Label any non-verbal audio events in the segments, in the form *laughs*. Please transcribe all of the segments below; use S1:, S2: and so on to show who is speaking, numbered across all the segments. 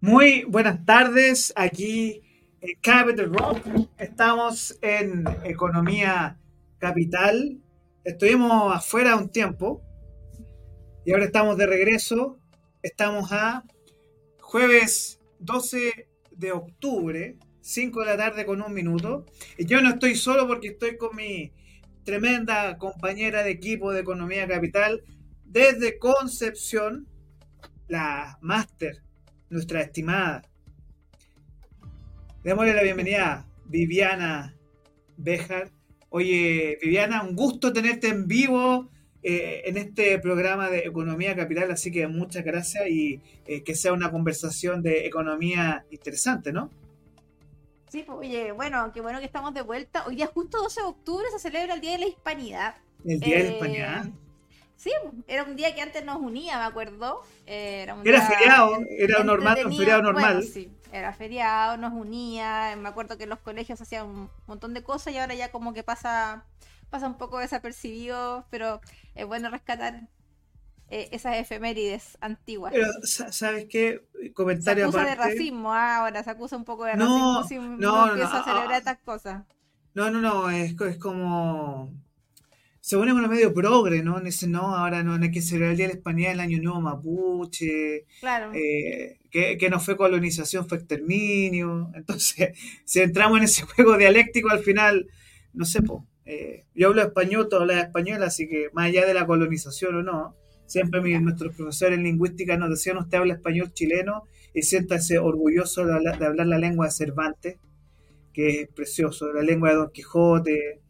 S1: Muy buenas tardes, aquí en Capital Rock. Estamos en Economía Capital. Estuvimos afuera un tiempo y ahora estamos de regreso. Estamos a jueves 12 de octubre, 5 de la tarde con un minuto. Y yo no estoy solo porque estoy con mi tremenda compañera de equipo de Economía Capital desde Concepción, la máster nuestra estimada. Démosle la bienvenida Viviana Bejar. Oye, Viviana, un gusto tenerte en vivo eh, en este programa de Economía Capital, así que muchas gracias y eh, que sea una conversación de economía interesante, ¿no?
S2: Sí, pues, oye, bueno, qué bueno que estamos de vuelta. Hoy día, justo 12 de octubre, se celebra el Día de la Hispanidad.
S1: El Día de la Hispanidad.
S2: Eh, Sí, era un día que antes nos unía, me acuerdo.
S1: Eh, era, feriado, era normal, un feriado normal.
S2: sí, era feriado, nos unía. Me acuerdo que en los colegios hacían un montón de cosas y ahora ya como que pasa, pasa un poco desapercibido, pero es bueno rescatar eh, esas efemérides antiguas.
S1: Pero, ¿sabes qué? Comentario
S2: se acusa de racismo, ah, ahora se acusa un poco de racismo si no, no, empieza a celebrar ah, estas cosas.
S1: No, no, no, es, es como se pone como medio progre, ¿no? Dice, no, ahora no, hay que celebrar el Día de la Hispanidad, el Año Nuevo Mapuche,
S2: claro.
S1: Eh, que, no fue colonización, fue exterminio. Entonces, *laughs* si entramos en ese *laughs* juego dialéctico, al final, no sé, pues, yo hablo español, tú hablas español, así que más allá de la colonización o no, siempre nuestros profesores en lingüística nos decían, usted habla español chileno y siéntase orgulloso de hablar, de hablar la lengua de Cervantes, que es precioso, la lengua de Don Quijote,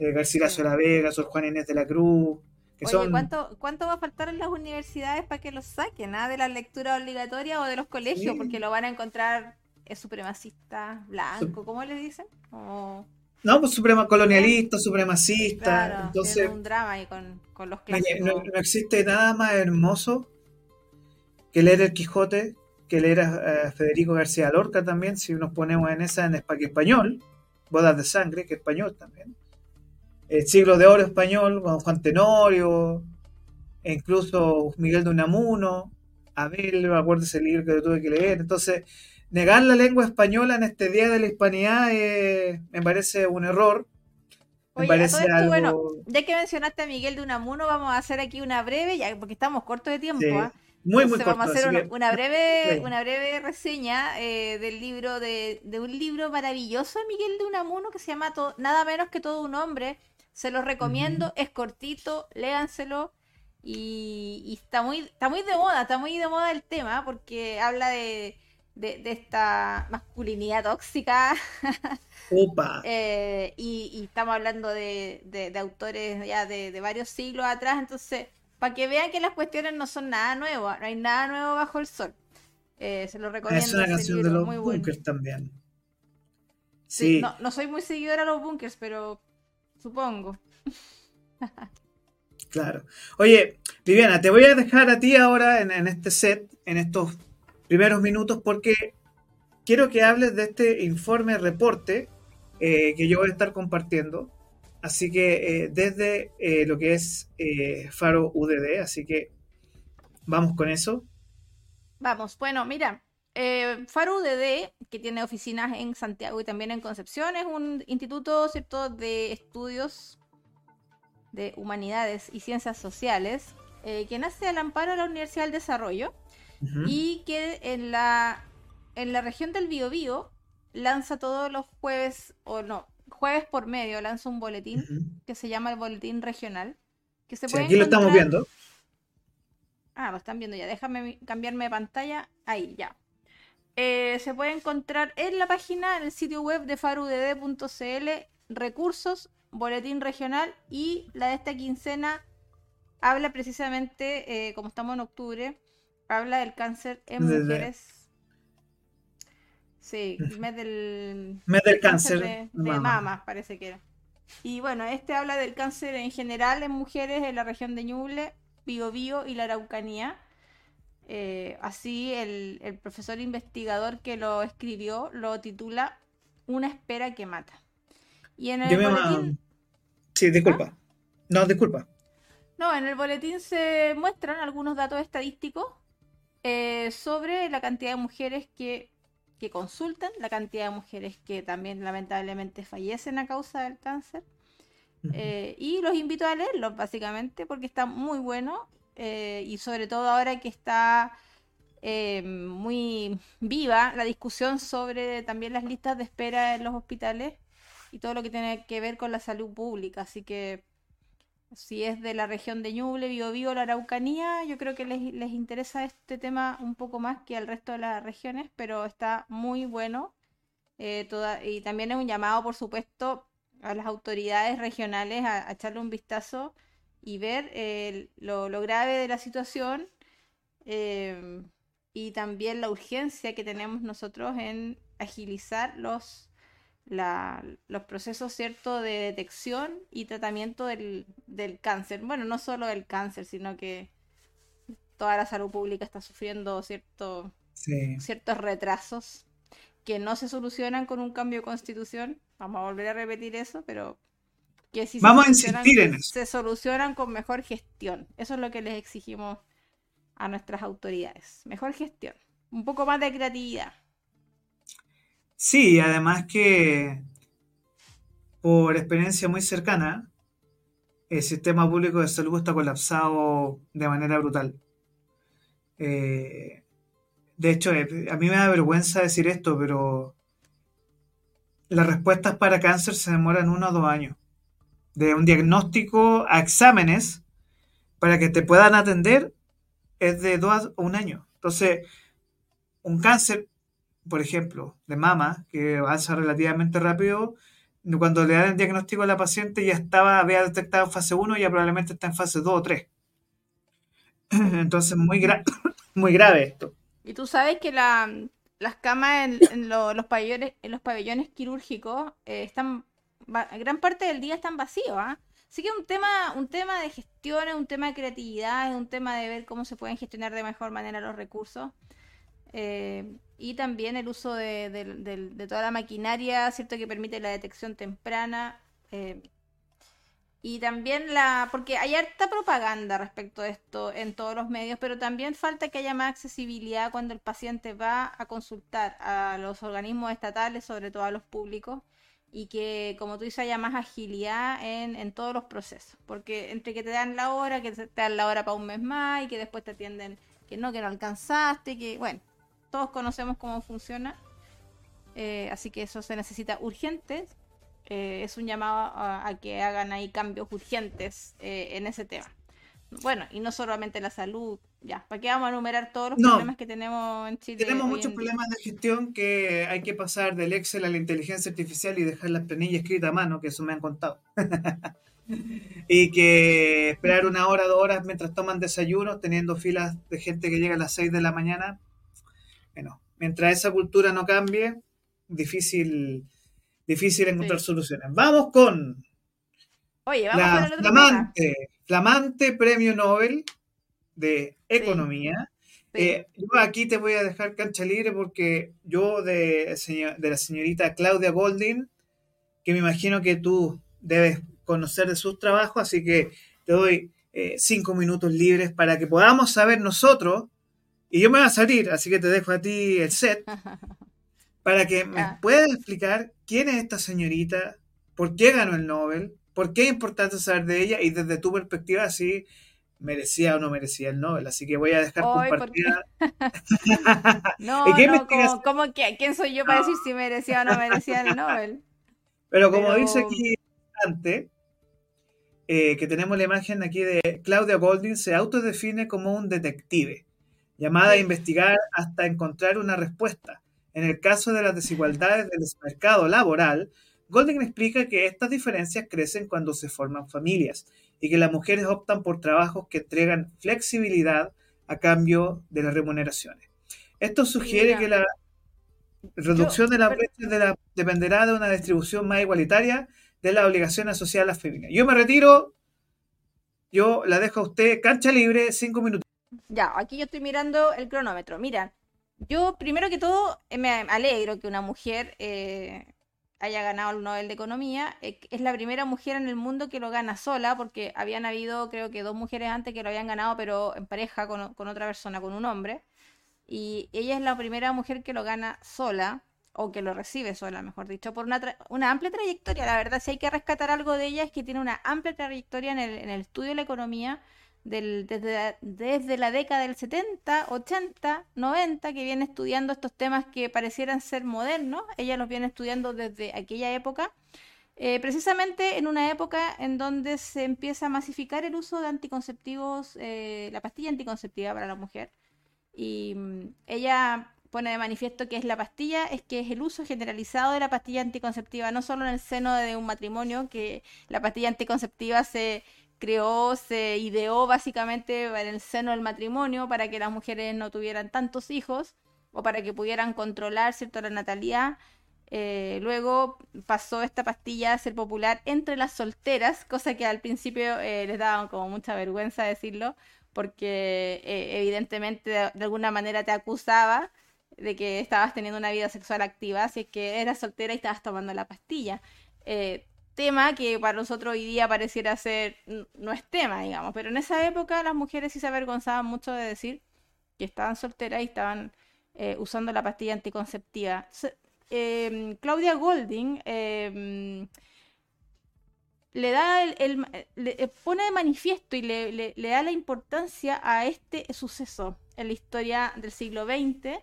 S1: García de la Vega, Sor Juan Inés de la Cruz.
S2: Oye, ¿cuánto, ¿cuánto va a faltar en las universidades para que los saquen? ¿ah? ¿De la lectura obligatoria o de los colegios? Porque lo van a encontrar es supremacista, blanco, ¿cómo le dicen?
S1: No, pues suprema colonialista, supremacista.
S2: Claro,
S1: entonces,
S2: un drama ahí con, los
S1: clásicos. No, no, existe nada más hermoso que leer El Quijote, que leer a, eh, Federico García Lorca también, si nos ponemos en esa en español, Bodas de Sangre, que es español también el siglo de oro español, con Juan Tenorio, e incluso Miguel de Unamuno, Abel, me acuerdo ese libro que tuve que leer. Entonces, negar la lengua española en este Día de la Hispanidad me parece un error.
S2: Me parece algo... bueno, ya que mencionaste a Miguel de Unamuno, vamos a hacer aquí una breve, ya porque estamos cortos de tiempo. ¿ah?
S1: Muy, muy corto,
S2: Vamos a hacer una, breve, *laughs* una breve reseña eh, del libro de, de, un libro maravilloso de Miguel de Unamuno que se llama Nada menos que todo un hombre, se los recomiendo, es cortito, léanselo. Y, está muy está muy de moda, está muy de moda el tema porque habla de, esta masculinidad tóxica. *laughs* Eh, y, estamos hablando de, autores ya de, varios siglos atrás, entonces, para que vean que las cuestiones no son nada nuevo, no hay nada nuevo bajo el sol. Eh, se lo recomiendo.
S1: Es una canción de los bunkers también.
S2: Sí. no, no, soy muy seguidora de los bunkers, pero supongo.
S1: claro. Oye, Viviana, te voy a dejar a ti ahora en, este set, en estos primeros minutos, porque quiero que hables de este informe reporte eh, que yo voy a estar compartiendo. Así que eh, desde eh, lo que es Faro UDD, así que vamos con eso.
S2: Vamos, bueno, mira, eh, FARUDD, que tiene oficinas en Santiago y también en Concepción, es un instituto ¿cierto? de estudios de humanidades y ciencias sociales eh, que nace al amparo de la Universidad del Desarrollo y que en la, en la región del Biobío lanza todos los jueves, o no, jueves por medio, lanza un boletín que se llama el Boletín Regional. Que se puede
S1: aquí lo estamos viendo.
S2: Ah, lo están viendo ya. Déjame cambiarme de pantalla. Ahí, ya. Eh, se puede encontrar en la página, en el sitio web de farudd.cl, recursos, boletín regional y la de esta quincena habla precisamente, eh, como estamos en octubre, habla del cáncer en mujeres. Sí, mes del,
S1: mes del cáncer,
S2: de, mama. parece que era. Y bueno, este habla del cáncer en general en mujeres en la región de Ñuble, Biobío y la Araucanía. Eh, así el, el, profesor investigador que lo escribió lo titula Una espera que mata. Y en el boletín...
S1: Sí, disculpa. ¿Ah? No, disculpa.
S2: No, en el boletín se muestran algunos datos estadísticos eh, sobre la cantidad de mujeres que, que, consultan, la cantidad de mujeres que también lamentablemente fallecen a causa del cáncer. Eh, y los invito a leerlos básicamente porque está muy bueno eh, y sobre todo ahora que está muy viva la discusión sobre también las listas de espera en los hospitales y todo lo que tiene que ver con la salud pública. Así que si es de la región de Ñuble, Biobío, la Araucanía, yo creo que les, interesa este tema un poco más que al resto de las regiones, pero está muy bueno. Eh, y también es un llamado, por supuesto, a las autoridades regionales a, echarle un vistazo y ver eh, lo, grave de la situación eh, y también la urgencia que tenemos nosotros en agilizar los los procesos cierto de detección y tratamiento del, cáncer. Bueno, no solo del cáncer, sino que toda la salud pública está sufriendo cierto, ciertos retrasos que no se solucionan con un cambio de constitución. Vamos a volver a repetir eso, pero que si
S1: Vamos se, a insistir en
S2: se solucionan con mejor gestión. Eso es lo que les exigimos a nuestras autoridades. Mejor gestión. Un poco más de creatividad.
S1: Sí, además que por experiencia muy cercana, el sistema público de salud está colapsado de manera brutal. Eh, de hecho, eh, a mí me da vergüenza decir esto, pero las respuestas para cáncer se demoran uno o dos años. De un diagnóstico a exámenes para que te puedan atender es de dos a un año. Entonces, un cáncer por ejemplo, de mama, que avanza relativamente rápido, cuando le dan el diagnóstico a la paciente ya estaba, había detectado en fase 1 y ya probablemente está en fase 2 o 3. *clears throat* Entonces, muy, *clears throat* muy grave esto.
S2: Y tú sabes que la, las camas en, los, pabellones, en los pabellones quirúrgicos eh, están, gran parte del día están vacíos, ¿ah? Así que un tema, un tema de gestión, es un tema de creatividad, es un tema de ver cómo se pueden gestionar de mejor manera los recursos. Eh, y también el uso de, toda la maquinaria, ¿cierto? Que permite la detección temprana. Eh, y también la. Porque hay harta propaganda respecto a esto en todos los medios, pero también falta que haya más accesibilidad cuando el paciente va a consultar a los organismos estatales, sobre todo a los públicos, y que, como tú dices, haya más agilidad en, en todos los procesos. Porque entre que te dan la hora, que te dan la hora para un mes más, y que después te atienden que no, que no alcanzaste, que, bueno, todos conocemos cómo funciona. Eh, así que eso se necesita urgente. Eh, es un llamado a, que hagan ahí cambios urgentes eh, en ese tema. Bueno, y no solamente la salud, ya, ¿para qué vamos a enumerar todos los problemas que tenemos en Chile?
S1: Tenemos muchos problemas de gestión que hay que pasar del Excel a la inteligencia artificial y dejar las planillas escritas a mano, que eso me han contado. *laughs* y que esperar una hora, dos horas mientras toman desayuno, teniendo filas de gente que llega a las 6 de la mañana, bueno, mientras esa cultura no cambie, difícil, difícil encontrar soluciones. Vamos con
S2: Oye, vamos la
S1: flamante, flamante premio Nobel de Economía. Eh, yo aquí te voy a dejar cancha libre porque yo de, de la señorita Claudia Golding, que me imagino que tú debes conocer de sus trabajos, así que te doy eh, cinco minutos libres para que podamos saber nosotros y yo me voy a salir, así que te dejo a ti el set *laughs* para que me puedas explicar quién es esta señorita, por qué ganó el Nobel, por qué es importante saber de ella y desde tu perspectiva si merecía o no merecía el Nobel. Así que voy a dejar compartida. *laughs* *laughs*
S2: no, no, ¿cómo, que, ¿quién soy yo para decir si merecía o no merecía el Nobel?
S1: Pero como dice aquí antes, eh, que tenemos la imagen aquí de Claudia Golding, se autodefine como un detective llamada a investigar hasta encontrar una respuesta. En el caso de las desigualdades del mercado laboral, Golden explica que estas diferencias crecen cuando se forman familias y que las mujeres optan por trabajos que entregan flexibilidad a cambio de las remuneraciones. Esto sugiere que la reducción de la brecha dependerá de una distribución más igualitaria de las obligaciones sociales femeninas. Yo me retiro, yo la dejo a usted cancha libre, cinco minutos.
S2: Ya, aquí yo estoy mirando el cronómetro. Mira, yo primero que todo eh, me alegro que una mujer eh, haya ganado el Nobel de Economía. Eh, es la primera mujer en el mundo que lo gana sola, porque habían habido creo que dos mujeres antes que lo habían ganado, pero en pareja con, con otra persona, con un hombre. Y ella es la primera mujer que lo gana sola o que lo recibe sola, mejor dicho, por una, una, amplia trayectoria. La verdad, si hay que rescatar algo de ella es que tiene una amplia trayectoria en el, en el estudio de la economía desde, la década del 70, 80, 90, que viene estudiando estos temas que parecieran ser modernos. Ella los viene estudiando desde aquella época. Eh, precisamente en una época en donde se empieza a masificar el uso de anticonceptivos, eh, la pastilla anticonceptiva para la mujer. Y mm, ella pone de manifiesto que es la pastilla, es que es el uso generalizado de la pastilla anticonceptiva, no solo en el seno de un matrimonio, que la pastilla anticonceptiva se creó, se ideó básicamente en el seno del matrimonio para que las mujeres no tuvieran tantos hijos o para que pudieran controlar cierto la natalidad. Eh, luego pasó esta pastilla a ser popular entre las solteras, cosa que al principio eh, les daba como mucha vergüenza decirlo, porque eh, evidentemente de, alguna manera te acusaba de que estabas teniendo una vida sexual activa, es que eras soltera y estabas tomando la pastilla. Eh, tema que para nosotros hoy día pareciera ser, no es tema, digamos, pero en esa época las mujeres sí se avergonzaban mucho de decir que estaban solteras y estaban eh, usando la pastilla anticonceptiva. Em, Claudia Golding em, le da el, le pone de manifiesto y le, le, da la importancia a este suceso en la historia del siglo XX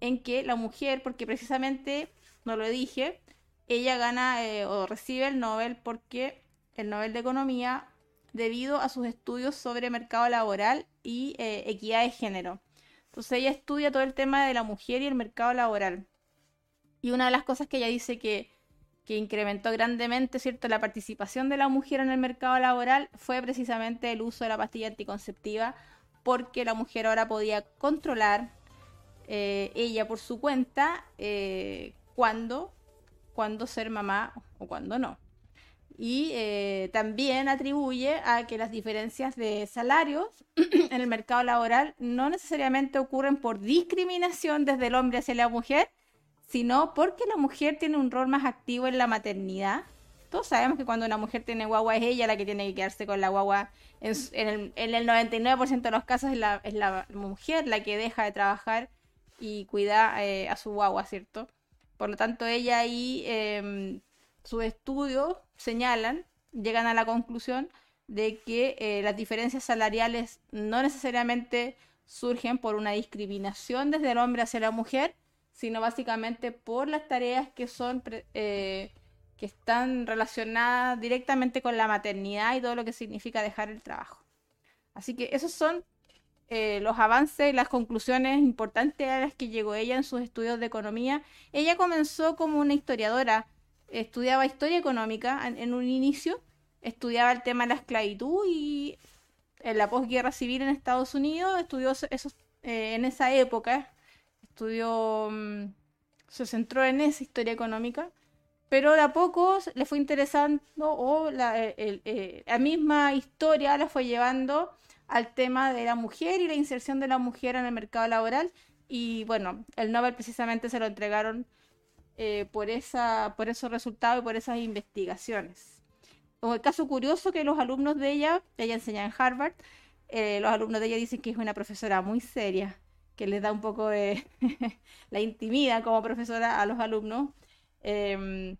S2: en que la mujer, porque precisamente, no lo dije, ella gana eh, o recibe el Nobel porque el Nobel de Economía debido a sus estudios sobre mercado laboral y eh, equidad de género. Entonces ella estudia todo el tema de la mujer y el mercado laboral. Y una de las cosas que ella dice que, que incrementó grandemente ¿cierto? la participación de la mujer en el mercado laboral fue precisamente el uso de la pastilla anticonceptiva, porque la mujer ahora podía controlar eh, ella por su cuenta eh, cuándo, ser mamá o cuándo no. Y eh, también atribuye a que las diferencias de salarios *clears throat* en el mercado laboral no necesariamente ocurren por discriminación desde el hombre hacia la mujer, sino porque la mujer tiene un rol más activo en la maternidad. Todos sabemos que cuando una mujer tiene guagua es ella la que tiene que quedarse con la guagua. En, el, 99% de los casos es la, es la mujer la que deja de trabajar y cuida eh, a su guagua, ¿cierto? Por lo tanto, ella ahí, eh, sus estudios señalan, llegan a la conclusión de que eh, las diferencias salariales no necesariamente surgen por una discriminación desde el hombre hacia la mujer, sino básicamente por las tareas que son eh, que están relacionadas directamente con la maternidad y todo lo que significa dejar el trabajo. Así que esos son eh, los avances y las conclusiones importantes a las que llegó ella en sus estudios de economía. Ella comenzó como una historiadora, estudiaba historia económica en, un inicio, estudiaba el tema de la esclavitud y en la posguerra civil en Estados Unidos, estudió eso, eh, en esa época, estudió, mm, se centró en esa historia económica pero de a poco le fue interesando o la, la, misma historia la fue llevando al tema de la mujer y la inserción de la mujer en el mercado laboral. Y bueno, el Nobel precisamente se lo entregaron eh, por, esa, por esos resultados y por esas investigaciones. Un caso curioso que los alumnos de ella, ella enseña en Harvard, eh, los alumnos de ella dicen que es una profesora muy seria, que les da un poco de *laughs* la intimida como profesora a los alumnos, em,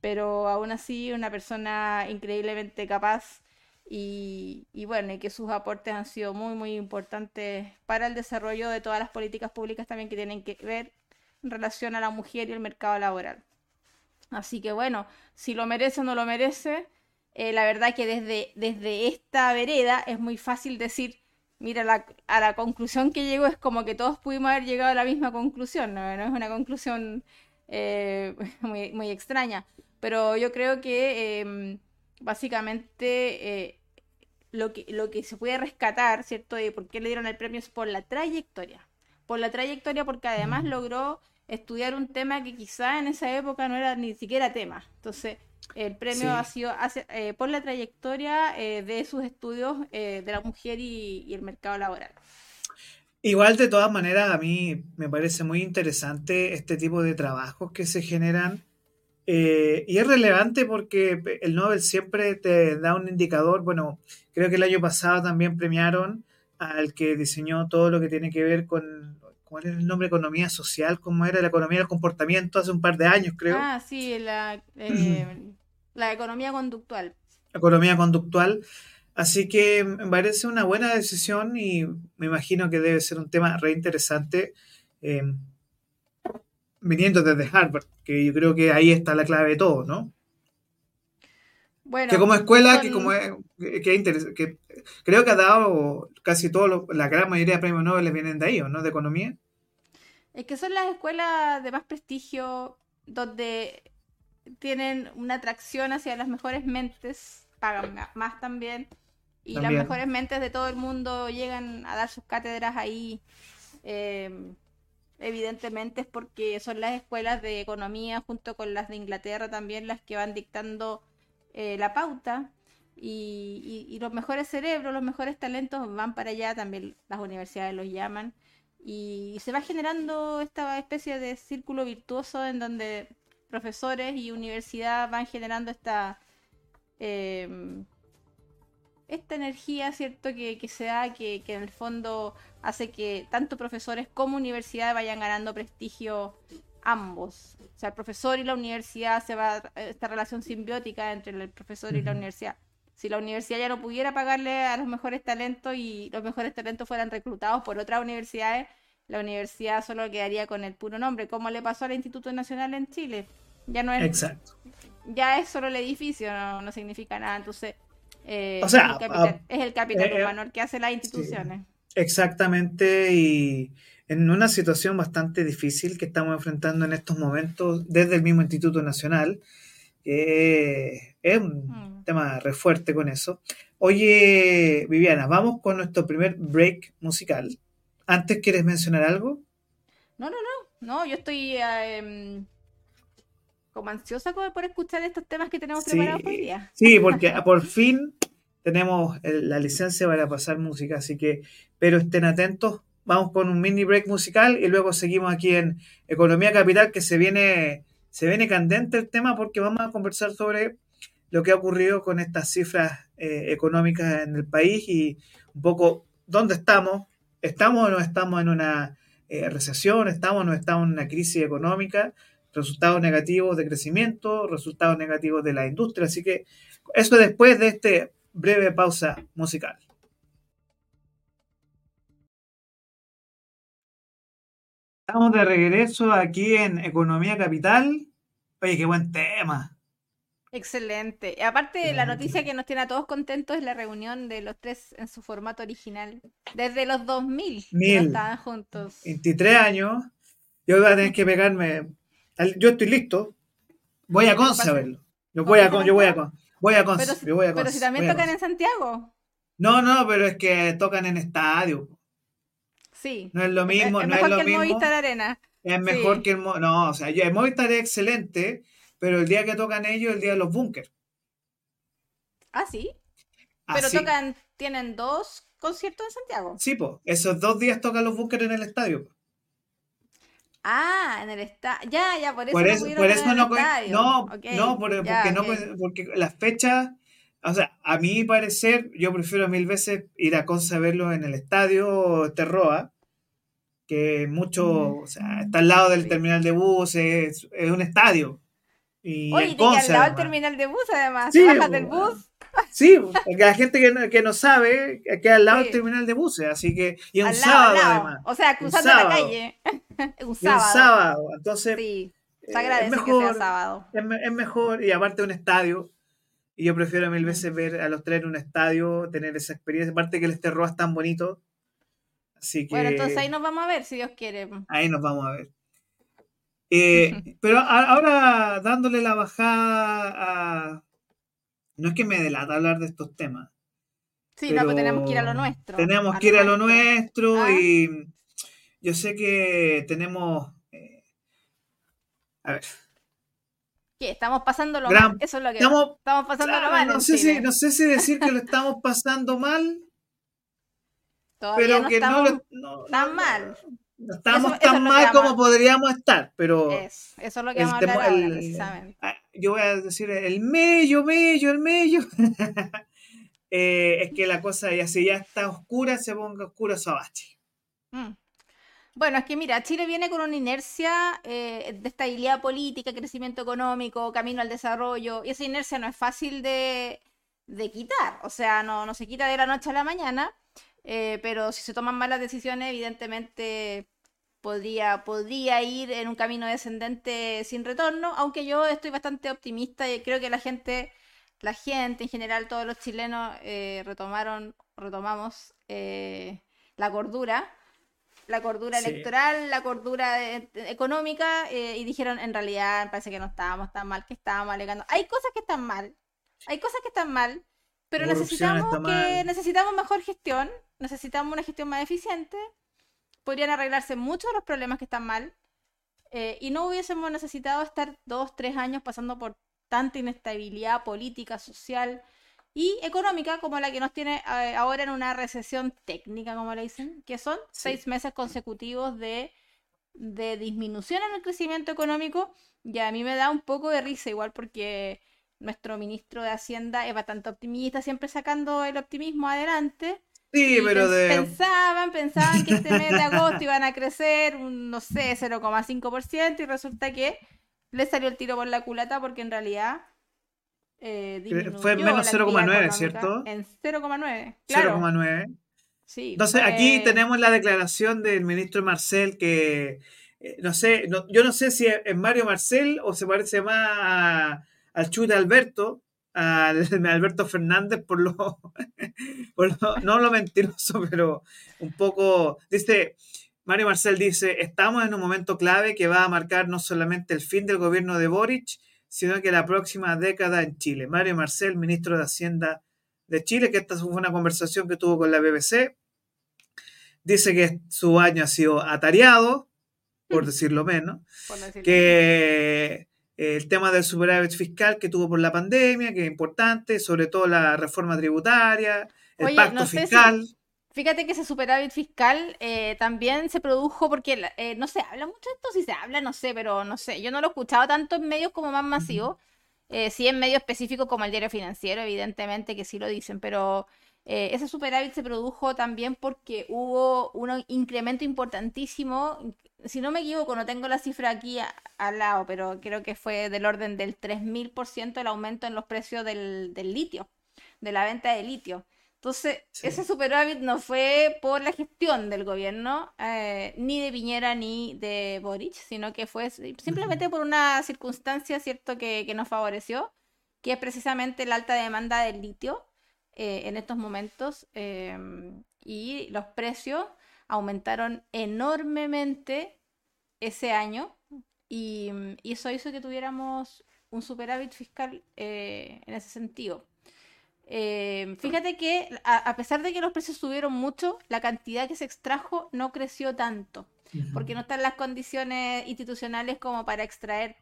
S2: pero aún así una persona increíblemente capaz y, bueno, y que sus aportes han sido muy, muy importantes para el desarrollo de todas las políticas públicas también que tienen que ver en relación a la mujer y el mercado laboral. Así que bueno, si lo merece o no lo merece, eh, la verdad que desde, desde esta vereda es muy fácil decir, mira, a la conclusión que llegó es como que todos pudimos haber llegado a la misma conclusión, no, es una conclusión eh, *laughs* muy, muy, extraña, pero yo creo que em, básicamente eh, lo que, lo que se puede rescatar, ¿cierto? De por qué le dieron el premio es por la trayectoria. Por la trayectoria porque además logró estudiar un tema que quizá en esa época no era ni siquiera tema. Entonces, El premio ha sido eh, por la trayectoria eh, de sus estudios de la mujer y, el mercado laboral.
S1: Igual, de todas maneras, a mí me parece muy interesante este tipo de trabajos que se generan. Y es relevante porque el Nobel siempre te da un indicador. Bueno, creo que el año pasado también premiaron al que diseñó todo lo que tiene que ver con ¿cuál era el nombre? Economía social, ¿cómo era la economía del comportamiento hace un par de años, creo?
S2: Ah, sí, la, eh, *clears throat* la economía conductual.
S1: Economía conductual. Así que me parece una buena decisión y me imagino que debe ser un tema re interesante em, viniendo desde Harvard, que yo creo que ahí está la clave de todo, ¿no? Bueno, que como escuela, que como es, que, que, creo que ha dado casi todo, la gran mayoría de premios Nobel vienen de ahí, ¿no? De economía.
S2: Es que son las escuelas de más prestigio donde tienen una atracción hacia las mejores mentes, pagan más también, y las mejores mentes de todo el mundo llegan a dar sus cátedras ahí. Em, evidentemente es porque son las escuelas de economía junto con las de Inglaterra también las que van dictando eh, la pauta y, los mejores cerebros, los mejores talentos van para allá, también las universidades los llaman y se va generando esta especie de círculo virtuoso en donde profesores y universidad van generando esta em, esta energía, ¿cierto? Que, se da, que, en el fondo hace que tanto profesores como universidad vayan ganando prestigio ambos. O sea, el profesor y la universidad se va esta relación simbiótica entre el profesor y la universidad. Si la universidad ya no pudiera pagarle a los mejores talentos y los mejores talentos fueran reclutados por otras universidades, la universidad solo quedaría con el puro nombre, como le pasó al Instituto Nacional en Chile. Ya no es.
S1: Exacto.
S2: Ya es solo el edificio, no, significa nada. Entonces,
S1: eh, o sea,
S2: es el capital, es humano que hace las instituciones.
S1: Exactamente, y en una situación bastante difícil que estamos enfrentando en estos momentos desde el mismo Instituto Nacional. es un mm. tema re fuerte con eso. Oye, Viviana, vamos con nuestro primer break musical. ¿Antes quieres mencionar algo?
S2: No, no, no. No, yo estoy em, como ansiosa por escuchar estos temas que tenemos preparados hoy día.
S1: Sí, porque por fin tenemos la licencia para pasar música, así que, pero estén atentos. Vamos con un mini break musical y luego seguimos aquí en Economía Capital que se viene, se viene candente el tema porque vamos a conversar sobre lo que ha ocurrido con estas cifras eh, económicas en el país y un poco dónde estamos, estamos o no estamos en una eh, recesión, estamos o no estamos en una crisis económica, resultados negativos de crecimiento, resultados negativos de la industria, así que eso después de este breve pausa musical. Estamos de regreso aquí en Economía Capital. Oye, qué buen tema.
S2: Excelente. Y aparte, la noticia que nos tiene a todos contentos es la reunión de los tres en su formato original. Desde los 2000 Mil. estaban juntos.
S1: 23 años. Yo voy a tener que pegarme. Yo estoy listo. Voy a Conce a verlo. Yo voy a Conce. Yo voy a. Voy a Conce.
S2: Pero, si también tocan en Santiago.
S1: No, no, pero es que tocan en estadio.
S2: Sí.
S1: No es lo mismo,
S2: es,
S1: no
S2: mejor
S1: es lo
S2: que
S1: el mismo.
S2: Movistar Arena.
S1: Es mejor que el No, o sea, el Movistar es excelente, pero el día que tocan ellos es el día de los bunkers.
S2: Ah, sí. Pero tocan, tienen dos conciertos en Santiago.
S1: Sí, pues, esos dos días tocan los bunkers en el estadio.
S2: Ah, en el estadio. Ya, ya, por eso, por eso, no, por eso
S1: no, no, no, porque, no, porque las fechas o sea, a mi parecer, yo prefiero mil veces ir a Conce a verlo en el estadio Terroa, que mucho, o sea, está al lado del terminal de bus, es, un estadio.
S2: Y Oye, que al lado del terminal de bus, además, sí, bajas del bus.
S1: Sí, porque la gente que no, que no sabe, queda al lado del terminal de buses, así que, y un sábado además.
S2: O sea, cruzando la calle. *laughs*
S1: un sábado. un sábado, entonces.
S2: Sí, se agradece es mejor, que sea sábado.
S1: Es, es mejor, y aparte un estadio, y yo prefiero mil veces ver a los tres en un estadio, tener esa experiencia. Aparte que el Esterroa es tan bonito. Así que.
S2: Bueno, entonces ahí nos vamos a ver, si Dios quiere.
S1: Ahí nos vamos a ver. Eh, *laughs* pero ahora dándole la bajada a. No es que me delata hablar de estos temas.
S2: Sí, no, pero tenemos que ir a lo nuestro.
S1: Tenemos que ir a lo nuestro, ah. y yo sé que tenemos. Eh, a ver.
S2: ¿Qué? ¿Estamos pasando mal? Eso es lo que
S1: estamos,
S2: estamos pasando
S1: mal. No sé, si, no sé si decir que lo *laughs* estamos pasando mal.
S2: Todavía pero no que estamos no, tan mal.
S1: No estamos tan mal como podríamos estar, pero.
S2: Eso, eso es lo que vamos a hablar ahora, precisamente.
S1: Ah, yo voy a decir el mello, mello, el mello. *laughs* Eh, es que la cosa ya si ya está oscura, se ponga oscuro Sabachi.
S2: Mm. Bueno, es que mira, Chile viene con una inercia eh, de estabilidad política, crecimiento económico, camino al desarrollo, y esa inercia no es fácil de, quitar, o sea, no, no, se quita de la noche a la mañana, eh, pero si se toman malas decisiones, evidentemente podría, podría ir en un camino descendente sin retorno, aunque yo estoy bastante optimista y creo que la gente, la gente en general, todos los chilenos eh, retomaron, retomamos eh, la cordura, la cordura electoral, la cordura económica eh, y dijeron en realidad parece que no estábamos tan mal, que estábamos alegando. Hay cosas que están mal, hay cosas que están mal, pero necesitamos que necesitamos mejor gestión, necesitamos una gestión más eficiente podrían arreglarse muchos de los problemas que están mal eh, y no hubiésemos necesitado estar dos, tres años pasando por tanta inestabilidad política, social y económica como la que nos tiene eh, ahora en una recesión técnica, como le dicen, que son seis meses consecutivos de, de disminución en el crecimiento económico. Y a mí me da un poco de risa igual porque nuestro ministro de Hacienda es bastante optimista, siempre sacando el optimismo adelante.
S1: Sí, pero de...
S2: Pensaban, pensaban que este mes de agosto iban a crecer un, no sé, 0,5% y resulta que le salió el tiro por la culata porque en realidad
S1: eh, fue menos 0,9, ¿cierto?
S2: En 0,9.
S1: Claro. 0,9. Sí, Entonces aquí tenemos la declaración del ministro Marcel que, eh, no sé, yo no sé si es Mario Marcel o se parece más al Chute Alberto, *laughs* al Alberto Fernández *laughs* por lo, no lo mentiroso, pero un poco, dice, Mario Marcel dice, estamos en un momento clave que va a marcar no solamente el fin del gobierno de Boric, sino que la próxima década en Chile. Mario Marcel, ministro de Hacienda de Chile, que esta fue una conversación que tuvo con la BBC, dice que su año ha sido atareado, por decirlo menos, que el tema del superávit fiscal que tuvo por la pandemia, que es importante, sobre todo la reforma tributaria, el pacto fiscal.
S2: fíjate que ese superávit fiscal eh, también se produjo porque eh, no se habla mucho de esto, si se habla, no sé, pero no sé, yo no lo he escuchado tanto en medios como más masivos, eh, sí en medios específicos como el diario financiero, evidentemente que sí lo dicen, pero ese superávit se produjo también porque hubo un incremento importantísimo si no me equivoco, no tengo la cifra aquí al lado, pero creo que fue del orden del 3000% el aumento en los precios del, litio, de la venta de litio. Entonces, ese superávit no fue por la gestión del gobierno, eh, ni de Piñera ni de Boric, sino que fue simplemente por una circunstancia, ¿cierto?, que, nos favoreció, que es precisamente la alta demanda del litio eh, en estos momentos em, y los precios aumentaron enormemente ese año y, eso hizo que tuviéramos un superávit fiscal eh, en ese sentido. Eh, fíjate que a, pesar de que los precios subieron mucho, la cantidad que se extrajo no creció tanto, porque no están las condiciones institucionales como para extraer,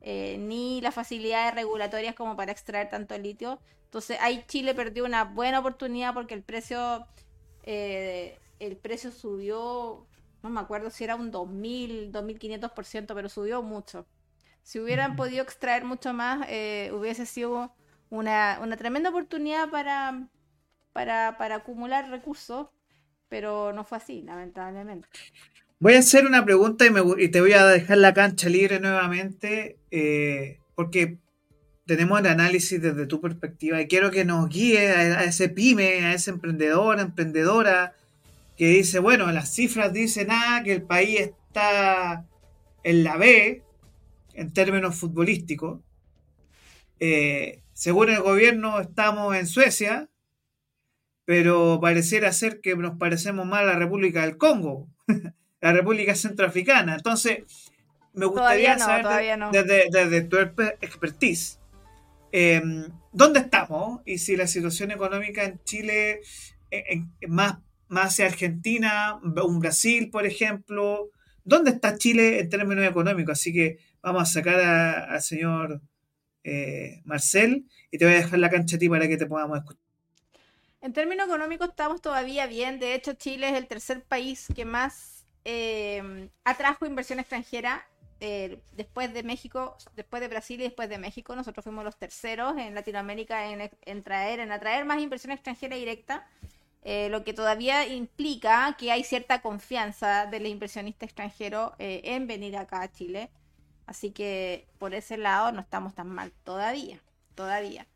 S2: eh, ni las facilidades regulatorias como para extraer tanto litio. Entonces ahí Chile perdió una buena oportunidad porque el precio el precio subió, no me acuerdo si era un 2000, 2500%, pero subió mucho. Si hubieran podido extraer mucho más, eh, hubiese sido una, tremenda oportunidad para, para, acumular recursos, pero no fue así, lamentablemente.
S1: Voy a hacer una pregunta y, te voy a dejar la cancha libre nuevamente, eh, porque tenemos el análisis desde tu perspectiva y quiero que nos guíe a, a ese pyme, a ese emprendedor, emprendedora, que dice, bueno, las cifras dicen ah, que el país está en la B en términos futbolísticos. Eh, según el gobierno estamos en Suecia, pero pareciera ser que nos parecemos más a la República del Congo, *laughs* la República Centroafricana. Entonces, me gustaría saber desde, tu expertise, em, ¿dónde estamos? Y si la situación económica en Chile es más más hacia Argentina, un Brasil, por ejemplo. ¿Dónde está Chile en términos económicos? Así que vamos a sacar al señor eh, Marcel, y te voy a dejar la cancha a ti para que te podamos escuchar.
S2: En términos económicos estamos todavía bien. De hecho, Chile es el tercer país que más eh, atrajo inversión extranjera eh, después de México, después de Brasil y después de México. Nosotros fuimos los terceros en Latinoamérica en, traer, en atraer más inversión extranjera directa. Eh, lo que todavía implica que hay cierta confianza del inversionista extranjero en venir acá a Chile. Así que por ese lado no estamos tan mal todavía, todavía.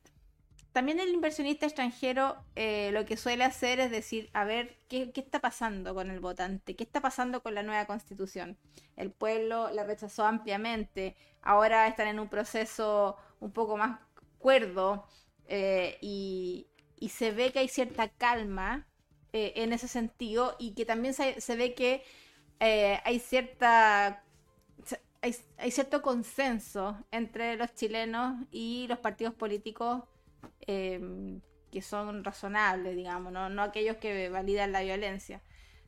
S2: También el inversionista extranjero eh, lo que suele hacer es decir, a ver, ¿qué, está pasando con el votante? ¿Qué está pasando con la nueva constitución? El pueblo la rechazó ampliamente, ahora están en un proceso un poco más cuerdo eh, y, se ve que hay cierta calma eh, en ese sentido y que también se, ve que hay cierta hay, cierto consenso entre los chilenos y los partidos políticos Em, que son razonables, digamos, ¿no? aquellos que validan la violencia.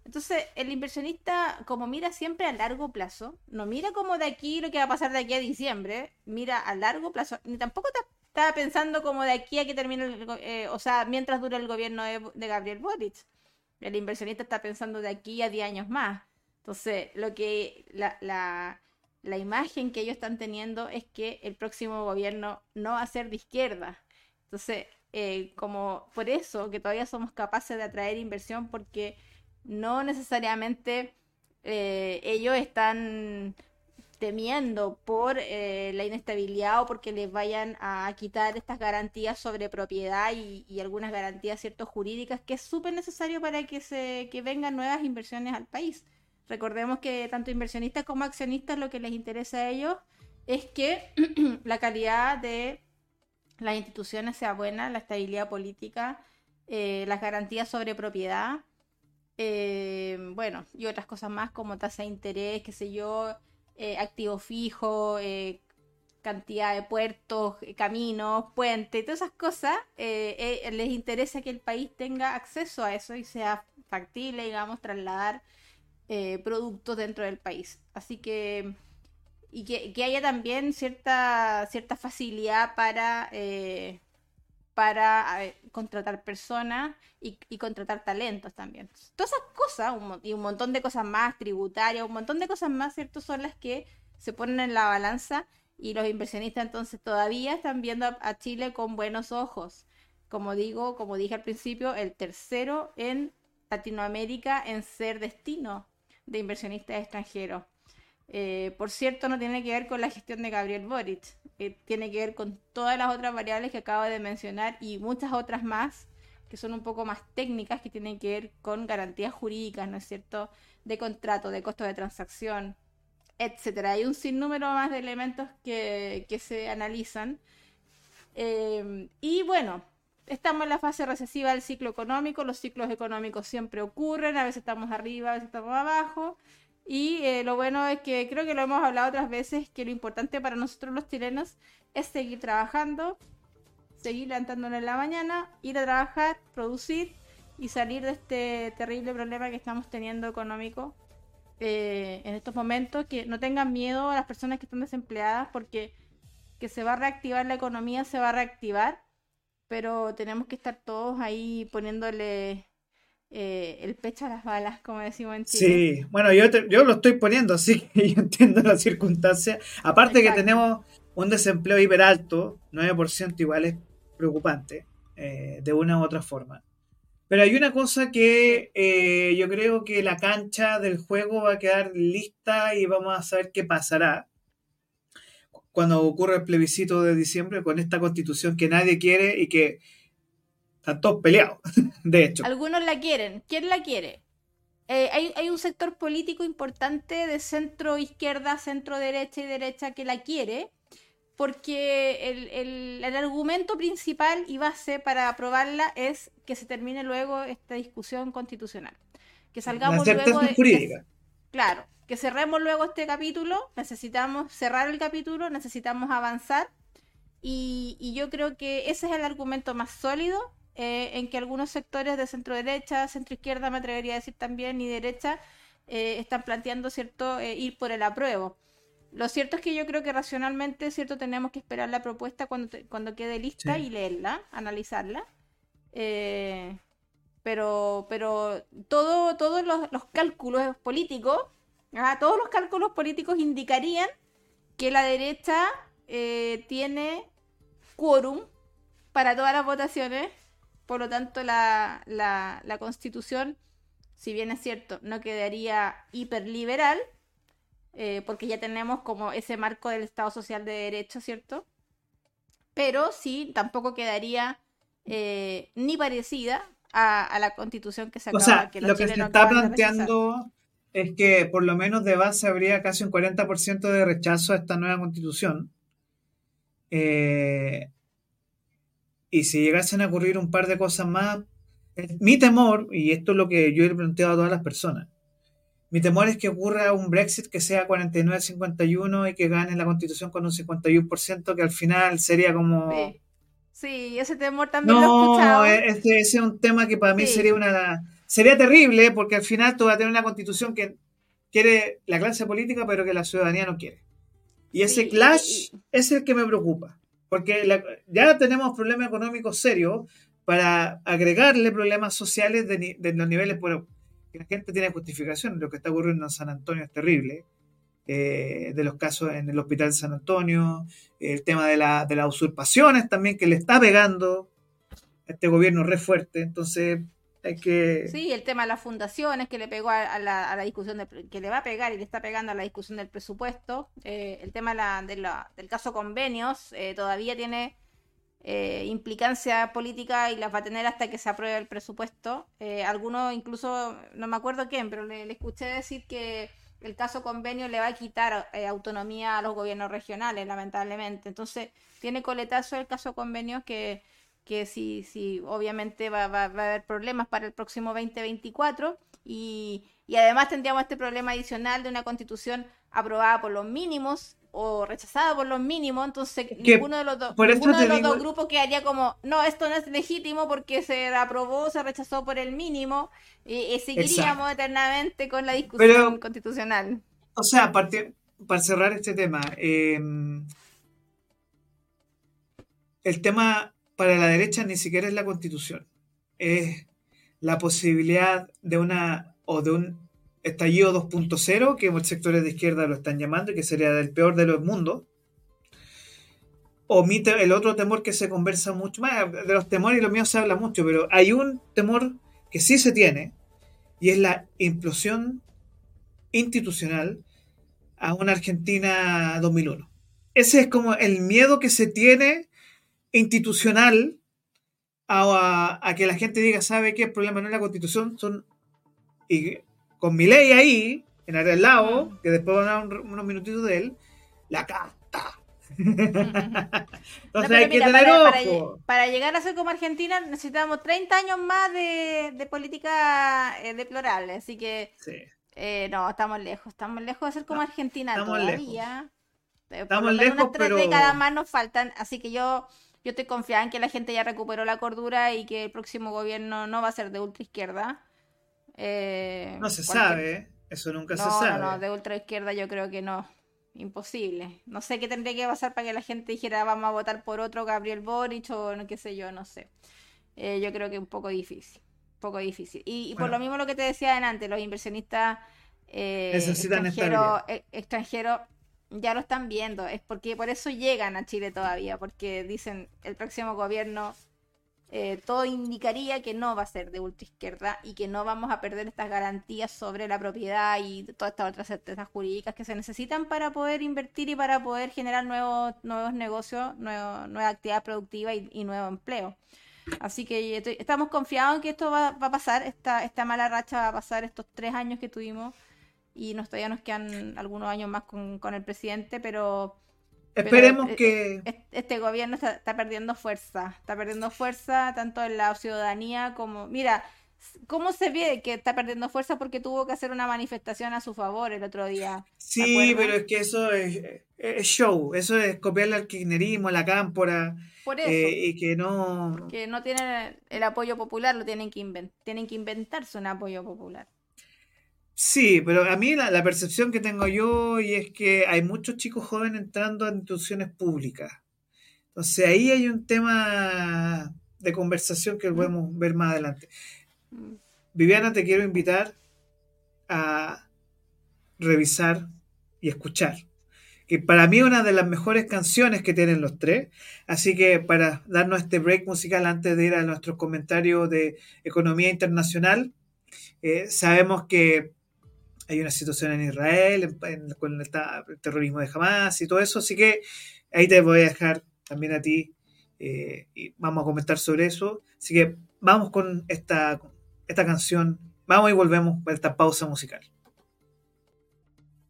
S2: Entonces, el inversionista, como mira siempre a largo plazo, no mira como de aquí lo que va a pasar de aquí a diciembre, mira a largo plazo, ni tampoco está, pensando como de aquí a que termine, el, eh, o sea, mientras dura el gobierno de, Gabriel Boric. El inversionista está pensando de aquí a 10 años más. Entonces, lo que la, imagen que ellos están teniendo es que el próximo gobierno no va a ser de izquierda, entonces, eh, como por eso que todavía somos capaces de atraer inversión, porque no necesariamente eh, ellos están temiendo por eh, la inestabilidad o porque les vayan a quitar estas garantías sobre propiedad y, algunas garantías ciertas jurídicas que es súper necesario para que se que vengan nuevas inversiones al país. Recordemos que tanto inversionistas como accionistas lo que les interesa a ellos es que *clears throat* la calidad de las instituciones sea buena, la estabilidad política, eh, las garantías sobre propiedad, eh, bueno, y otras cosas más como tasa de interés, qué sé yo, eh, activo fijo, cantidad de puertos, caminos, puentes, todas esas cosas, les interesa que el país tenga acceso a eso y sea factible, digamos, trasladar productos dentro del país. Así que y que, haya también cierta, cierta facilidad para, eh, para eh, contratar personas y, contratar talentos también. Todas esas cosas y un montón de cosas más, tributarias, un montón de cosas más, ¿cierto? Son las que se ponen en la balanza y los inversionistas entonces todavía están viendo a, Chile con buenos ojos. Como digo, como dije al principio, el tercero en Latinoamérica en ser destino de inversionistas extranjeros. Eh, por cierto, no tiene que ver con la gestión de Gabriel Boric, eh, tiene que ver con todas las otras variables que acabo de mencionar y muchas otras más que son un poco más técnicas, que tienen que ver con garantías jurídicas, ¿no es cierto?, de contrato, de costo de transacción, etcétera. Hay un sinnúmero más de elementos que, se analizan. Eh, y bueno, estamos en la fase recesiva del ciclo económico, los ciclos económicos siempre ocurren, a veces estamos arriba, a veces estamos abajo. Y eh, lo bueno es que creo que lo hemos hablado otras veces, que lo importante para nosotros los chilenos es seguir trabajando, seguir levantándonos en la mañana, ir a trabajar, producir y salir de este terrible problema que estamos teniendo económico eh, en estos momentos. Que no tengan miedo a las personas que están desempleadas porque que se va a reactivar la economía, se va a reactivar, pero tenemos que estar todos ahí poniéndole eh, el pecho a las balas, como decimos en Chile.
S1: Sí, bueno, yo, yo lo estoy poniendo, así que *laughs* yo entiendo las circunstancias. Aparte que tenemos un desempleo hiper alto, 9% igual es preocupante, eh, de una u otra forma. Pero hay una cosa que eh, yo creo que la cancha del juego va a quedar lista y vamos a saber qué pasará cuando ocurra el plebiscito de diciembre con esta constitución que nadie quiere y que están todos peleados, *laughs* de hecho.
S2: Algunos la quieren. ¿Quién la quiere? Eh, hay, un sector político importante de centro izquierda, centro derecha y derecha que la quiere, porque el, argumento principal y base para aprobarla es que se termine luego esta discusión constitucional. Que salgamos luego de.
S1: Jurídica.
S2: claro, que cerremos luego este capítulo, necesitamos cerrar el capítulo, necesitamos avanzar. Y, y yo creo que ese es el argumento más sólido eh, en que algunos sectores de centro derecha, centro izquierda, me atrevería a decir también, y derecha, eh, están planteando cierto eh, ir por el apruebo. lo cierto es que yo creo que racionalmente, cierto, tenemos que esperar la propuesta cuando, cuando quede lista y leerla, analizarla. Eh, pero, pero todo, todos los, cálculos políticos, todos los cálculos políticos indicarían que la derecha eh, tiene quórum para todas las votaciones, por lo tanto la, la, la constitución, si bien es cierto, no quedaría hiperliberal, eh, porque ya tenemos como ese marco del Estado Social de Derecho, ¿cierto? Pero sí, tampoco quedaría eh, ni parecida a, la constitución que se acaba
S1: O sea, lo que se está planteando es que por lo menos de base habría casi un 40% de rechazo a esta nueva constitución. Eh, y si llegasen a ocurrir un par de cosas más, mi temor, y esto es lo que yo he planteado a todas las personas, mi temor es que ocurra un Brexit que sea 49-51 y que gane la constitución con un 51%, que al final sería como...
S2: Sí, ese temor también lo he escuchado.
S1: E-, ese, ese, es un tema que para mí sería una... Sería terrible porque al final tú vas a tener una constitución que quiere la clase política pero que la ciudadanía no quiere. Y ese clash es el que me preocupa. Porque ya tenemos problemas económicos serios para agregarle problemas sociales de, los niveles... Bueno, la gente tiene justificación. Lo que está ocurriendo en San Antonio es terrible. Eh, de los casos en el hospital de San Antonio, el tema de, la, de las usurpaciones también que le está pegando a este gobierno re fuerte. Entonces,
S2: Sí, el tema de las fundaciones que le pegó a, la, a la, discusión, de, que le va a pegar y le está pegando a la discusión del presupuesto. Eh, el tema de la, del caso convenios eh, todavía tiene eh, implicancia política y las va a tener hasta que se apruebe el presupuesto. Eh, algunos, incluso, no me acuerdo quién, pero le, escuché decir que el caso convenio le va a quitar eh, autonomía a los gobiernos regionales, lamentablemente. Entonces, tiene coletazo el caso convenio que, que sí, sí, obviamente va, va, va a haber problemas para el próximo 2024 y, y además tendríamos este problema adicional de una constitución aprobada por los mínimos o rechazada por los mínimos, entonces ninguno de los, dos, ninguno de los dos grupos quedaría como, no, esto no es legítimo porque se aprobó, se rechazó por el mínimo, y, seguiríamos eternamente con la discusión constitucional.
S1: O sea, para cerrar este tema, em, el tema para la derecha ni siquiera es la constitución, es la posibilidad de una o de un estallido 2.0, que muchos sectores de izquierda lo están llamando, y que sería el peor de los mundos. O el otro temor que se conversa mucho, más de los temores y los míos se habla mucho, pero hay un temor que sí se tiene, y es la implosión institucional a una Argentina 2001. Ese es como el miedo que se tiene institucional a, a, que la gente diga, ¿sabe qué? El problema no es la constitución, son y con mi ley ahí, en el lado, que después van a dar unos minutitos de él, la carta. *laughs*
S2: Entonces hay que tener ojo. Para, llegar a ser como Argentina necesitamos 30 años más de, política eh, deplorable, así que eh, no, estamos lejos, estamos lejos de ser como Argentina todavía.
S1: Eh, estamos lejos, unas tres
S2: décadas más nos faltan, así que yo yo estoy confiada en que la gente ya recuperó la cordura y que el próximo gobierno no va a ser de ultra izquierda.
S1: Eh, no se sabe, eso nunca se sabe.
S2: No, no, de ultra izquierda yo creo que no. Imposible. No sé qué tendría que pasar para que la gente dijera vamos a votar por otro Gabriel Boric o no qué sé yo, no sé. Eh, yo creo que es un poco difícil. Un poco difícil. Y, por lo mismo lo que te decía antes, los inversionistas eh, extranjeros extranjero, ya lo están viendo. Es porque por eso llegan a Chile todavía, porque dicen el próximo gobierno eh, todo indicaría que no va a ser de ultraizquierda y que no vamos a perder estas garantías sobre la propiedad y todas estas otras certezas jurídicas que se necesitan para poder invertir y para poder generar nuevos, nuevos negocios, nueva actividad productiva y, nuevo empleo. Así que estamos confiados en que esto va, a pasar, esta, esta mala racha va a pasar estos tres años que tuvimos y nos, todavía nos quedan algunos años más con, con el presidente, pero
S1: Esperemos eh, que...
S2: Eh, este gobierno está, perdiendo fuerza, está perdiendo fuerza tanto en la ciudadanía como... Mira, ¿cómo se ve que está perdiendo fuerza? Porque tuvo que hacer una manifestación a su favor el otro día.
S1: Sí, pero es que eso es, show, eso es copiarle al kirchnerismo, a la cámpora.
S2: Por eso.
S1: Eh, y que no...
S2: Que no tienen el apoyo popular, lo tienen que, tienen que inventarse un apoyo popular.
S1: Sí, pero a mí la, percepción que tengo yo y es que hay muchos chicos jóvenes entrando a instituciones públicas. Entonces ahí hay un tema de conversación que podemos ver más adelante. Mm. Viviana, te quiero invitar a revisar y escuchar. Que para mí es una de las mejores canciones que tienen los tres. Así que para darnos este break musical antes de ir a nuestros comentarios de economía internacional, eh, sabemos que hay una situación en Israel con el, terrorismo de Hamas y todo eso, así que ahí te voy a dejar también a ti eh, y vamos a comentar sobre eso. Así que vamos con esta, esta canción, vamos y volvemos para esta pausa musical.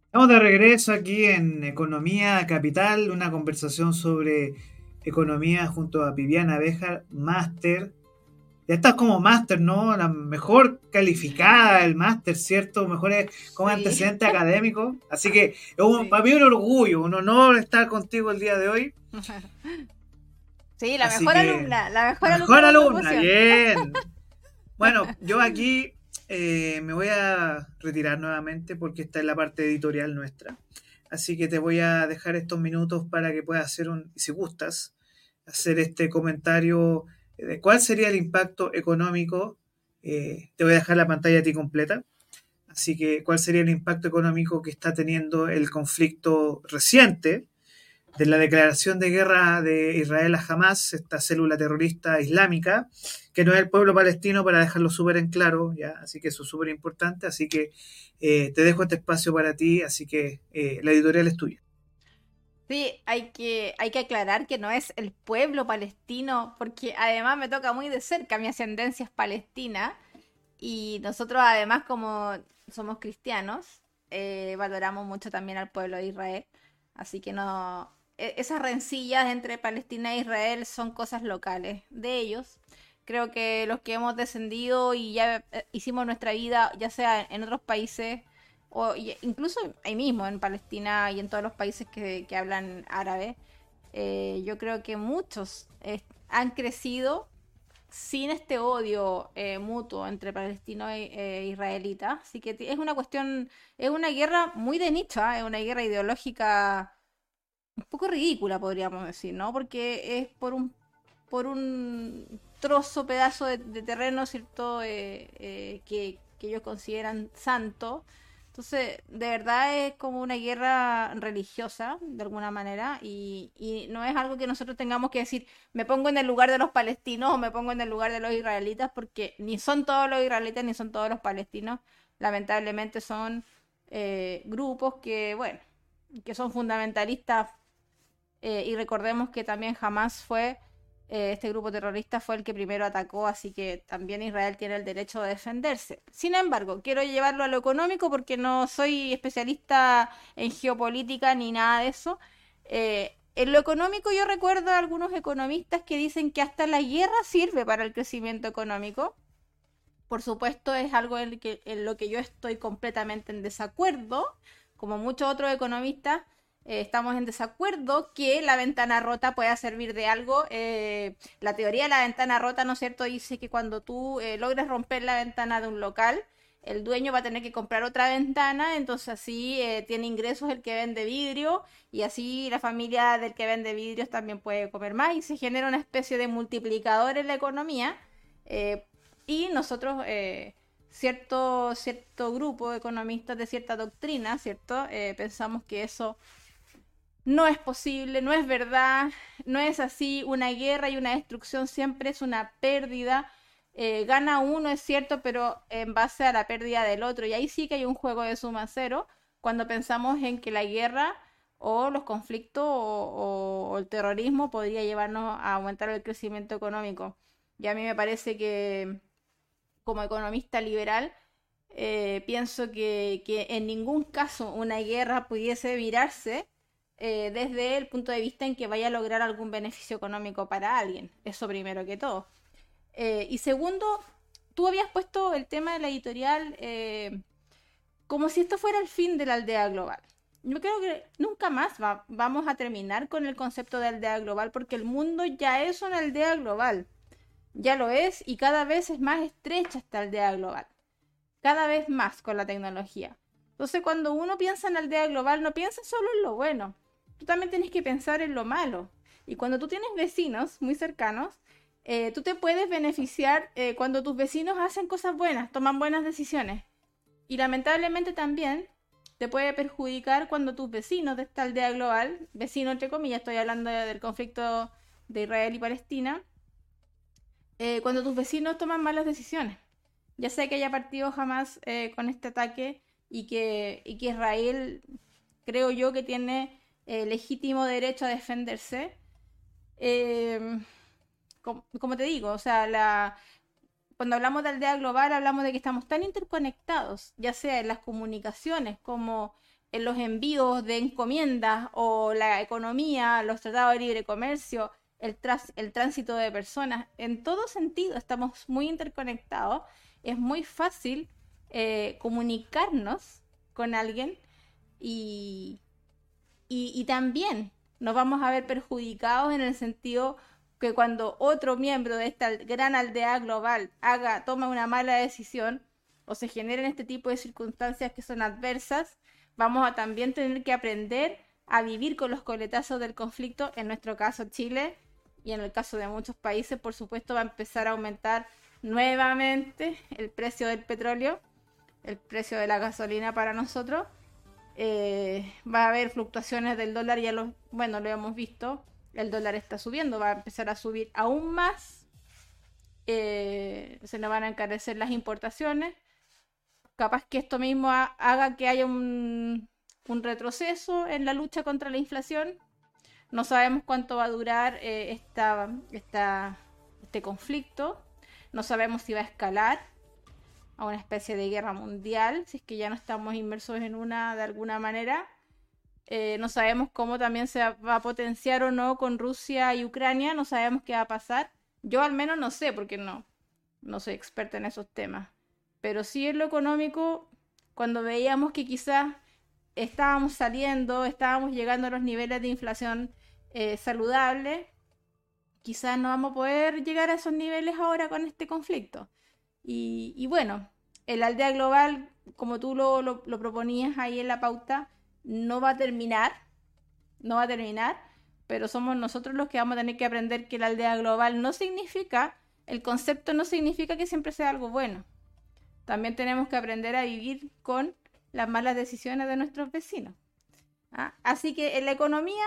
S1: Estamos de regreso aquí en Economía Capital, una conversación sobre economía junto a Viviana Bejar, máster ya estás como máster, ¿no? La mejor calificada del máster, ¿cierto? Mejores como antecedente académico. Así que es un, para mí un orgullo, un honor estar contigo el día de hoy. *laughs*
S2: Sí, la mejor alumna, la mejor,
S1: la mejor alumna. bien. *laughs* Bueno, yo aquí eh, me voy a retirar nuevamente porque esta es la parte editorial nuestra. Así que te voy a dejar estos minutos para que puedas hacer un, si gustas, hacer este comentario cuál sería el impacto económico. Eh, te voy a dejar la pantalla a ti completa. Así que, ¿cuál sería el impacto económico que está teniendo el conflicto reciente de la declaración de guerra de Israel a Hamas, esta célula terrorista islámica, que no es el pueblo palestino, para dejarlo súper en claro, ¿ya? así que eso es súper importante. Así que eh, te dejo este espacio para ti, así que eh, la editorial es tuya.
S2: Sí, hay que, hay que aclarar que no es el pueblo palestino, porque además me toca muy de cerca, mi ascendencia es palestina, y nosotros además como somos cristianos, eh, valoramos mucho también al pueblo de Israel, así que no, e, esas rencillas entre Palestina e Israel son cosas locales de ellos. Creo que los que hemos descendido y ya eh, hicimos nuestra vida, ya sea en otros países, o incluso ahí mismo en Palestina y en todos los países que, hablan árabe, eh, yo creo que muchos han crecido sin este odio eh, mutuo entre palestinos e, e israelitas. Así que es una cuestión, es una guerra muy de nicho, ¿ah? es una guerra ideológica un poco ridícula, podríamos decir, ¿no? Porque es por un, por un trozo, pedazo de, terreno, ¿cierto? Eh, que, que ellos consideran santo entonces, de verdad es como una guerra religiosa, de alguna manera, y, no es algo que nosotros tengamos que decir, me pongo en el lugar de los palestinos o me pongo en el lugar de los israelitas, porque ni son todos los israelitas ni son todos los palestinos, lamentablemente son eh, grupos que, bueno, que son fundamentalistas, eh, y recordemos que también jamás fue eh, este grupo terrorista fue el que primero atacó, así que también Israel tiene el derecho de defenderse. Sin embargo, quiero llevarlo a lo económico porque no soy especialista en geopolítica ni nada de eso. Eh, en lo económico yo recuerdo a algunos economistas que dicen que hasta la guerra sirve para el crecimiento económico. Por supuesto es algo en, en lo que yo estoy completamente en desacuerdo, como muchos otros economistas eh, estamos en desacuerdo que la ventana rota pueda servir de algo. Eh, la teoría de la ventana rota, ¿no es cierto?, dice que cuando tú eh, logres romper la ventana de un local, el dueño va a tener que comprar otra ventana, entonces así tiene ingresos el que vende vidrio y así la familia del que vende vidrios también puede comer más y se genera una especie de multiplicador en la economía. y nosotros cierto, cierto grupo de economistas de cierta doctrina, ¿cierto? pensamos que eso no es posible, no es verdad, no es así. Una guerra y una destrucción siempre es una pérdida. Eh, gana uno, es cierto, pero en base a la pérdida del otro. Y ahí sí que hay un juego de suma cero cuando pensamos en que la guerra o los conflictos o, el terrorismo podría llevarnos a aumentar el crecimiento económico. Y a mí me parece que como economista liberal, eh, pienso que, que en ningún caso una guerra pudiese virarse eh, desde el punto de vista en que vaya a lograr algún beneficio económico para alguien. Eso primero que todo. Eh, y segundo, tú habías puesto el tema de la editorial eh, como si esto fuera el fin de la aldea global. Yo creo que nunca más vamos a terminar con el concepto de aldea global porque el mundo ya es una aldea global. Ya lo es y cada vez es más estrecha esta aldea global. cada vez más con la tecnología. Entonces, cuando uno piensa en aldea global, no piensa solo en lo bueno. Tú también tienes que pensar en lo malo. Y cuando tú tienes vecinos muy cercanos, eh, tú te puedes beneficiar eh, cuando tus vecinos hacen cosas buenas, toman buenas decisiones. Y lamentablemente también te puede perjudicar cuando tus vecinos de esta aldea global, vecinos entre comillas, estoy hablando del conflicto de Israel y Palestina, eh, cuando tus vecinos toman malas decisiones. Ya sé que haya partido jamás con este ataque y que, y que Israel, creo yo, que tiene legítimo derecho a defenderse. Eh, como, te digo, o sea, cuando hablamos de aldea global hablamos de que estamos tan interconectados, ya sea en las comunicaciones como en los envíos de encomiendas o la economía, los tratados de libre comercio, el, el tránsito de personas, en todo sentido estamos muy interconectados, es muy fácil eh, comunicarnos con alguien y, y también nos vamos a ver perjudicados en el sentido que cuando otro miembro de esta gran aldea global haga, toma una mala decisión o se generen este tipo de circunstancias que son adversas, vamos a también tener que aprender a vivir con los coletazos del conflicto, en nuestro caso Chile, y en el caso de muchos países, por supuesto, va a empezar a aumentar nuevamente el precio del petróleo, el precio de la gasolina para nosotros. Eh, va a haber fluctuaciones del dólar, ya lo, bueno, lo hemos visto, el dólar está subiendo, va a empezar a subir aún más. Eh, se nos van a encarecer las importaciones. Capaz que esto mismo haga que haya un, retroceso en la lucha contra la inflación. No sabemos cuánto va a durar eh, esta, este conflicto. No sabemos si va a escalar a una especie de guerra mundial, si es que ya no estamos inmersos en una de alguna manera. Eh, no sabemos cómo también se va a potenciar o no con Rusia y Ucrania, no sabemos qué va a pasar. Yo al menos no sé, porque no, no soy experta en esos temas. Pero sí en lo económico, cuando veíamos que quizás estábamos saliendo, estábamos llegando a los niveles de inflación eh, saludable, quizás no vamos a poder llegar a esos niveles ahora con este conflicto. Y, bueno, el aldea global, como tú lo proponías ahí en la pauta, no va a terminar, no va a terminar, pero somos nosotros los que vamos a tener que aprender que la aldea global no significa, el concepto no significa que siempre sea algo bueno. También tenemos que aprender a vivir con las malas decisiones de nuestros vecinos. ¿ah? Así que en la economía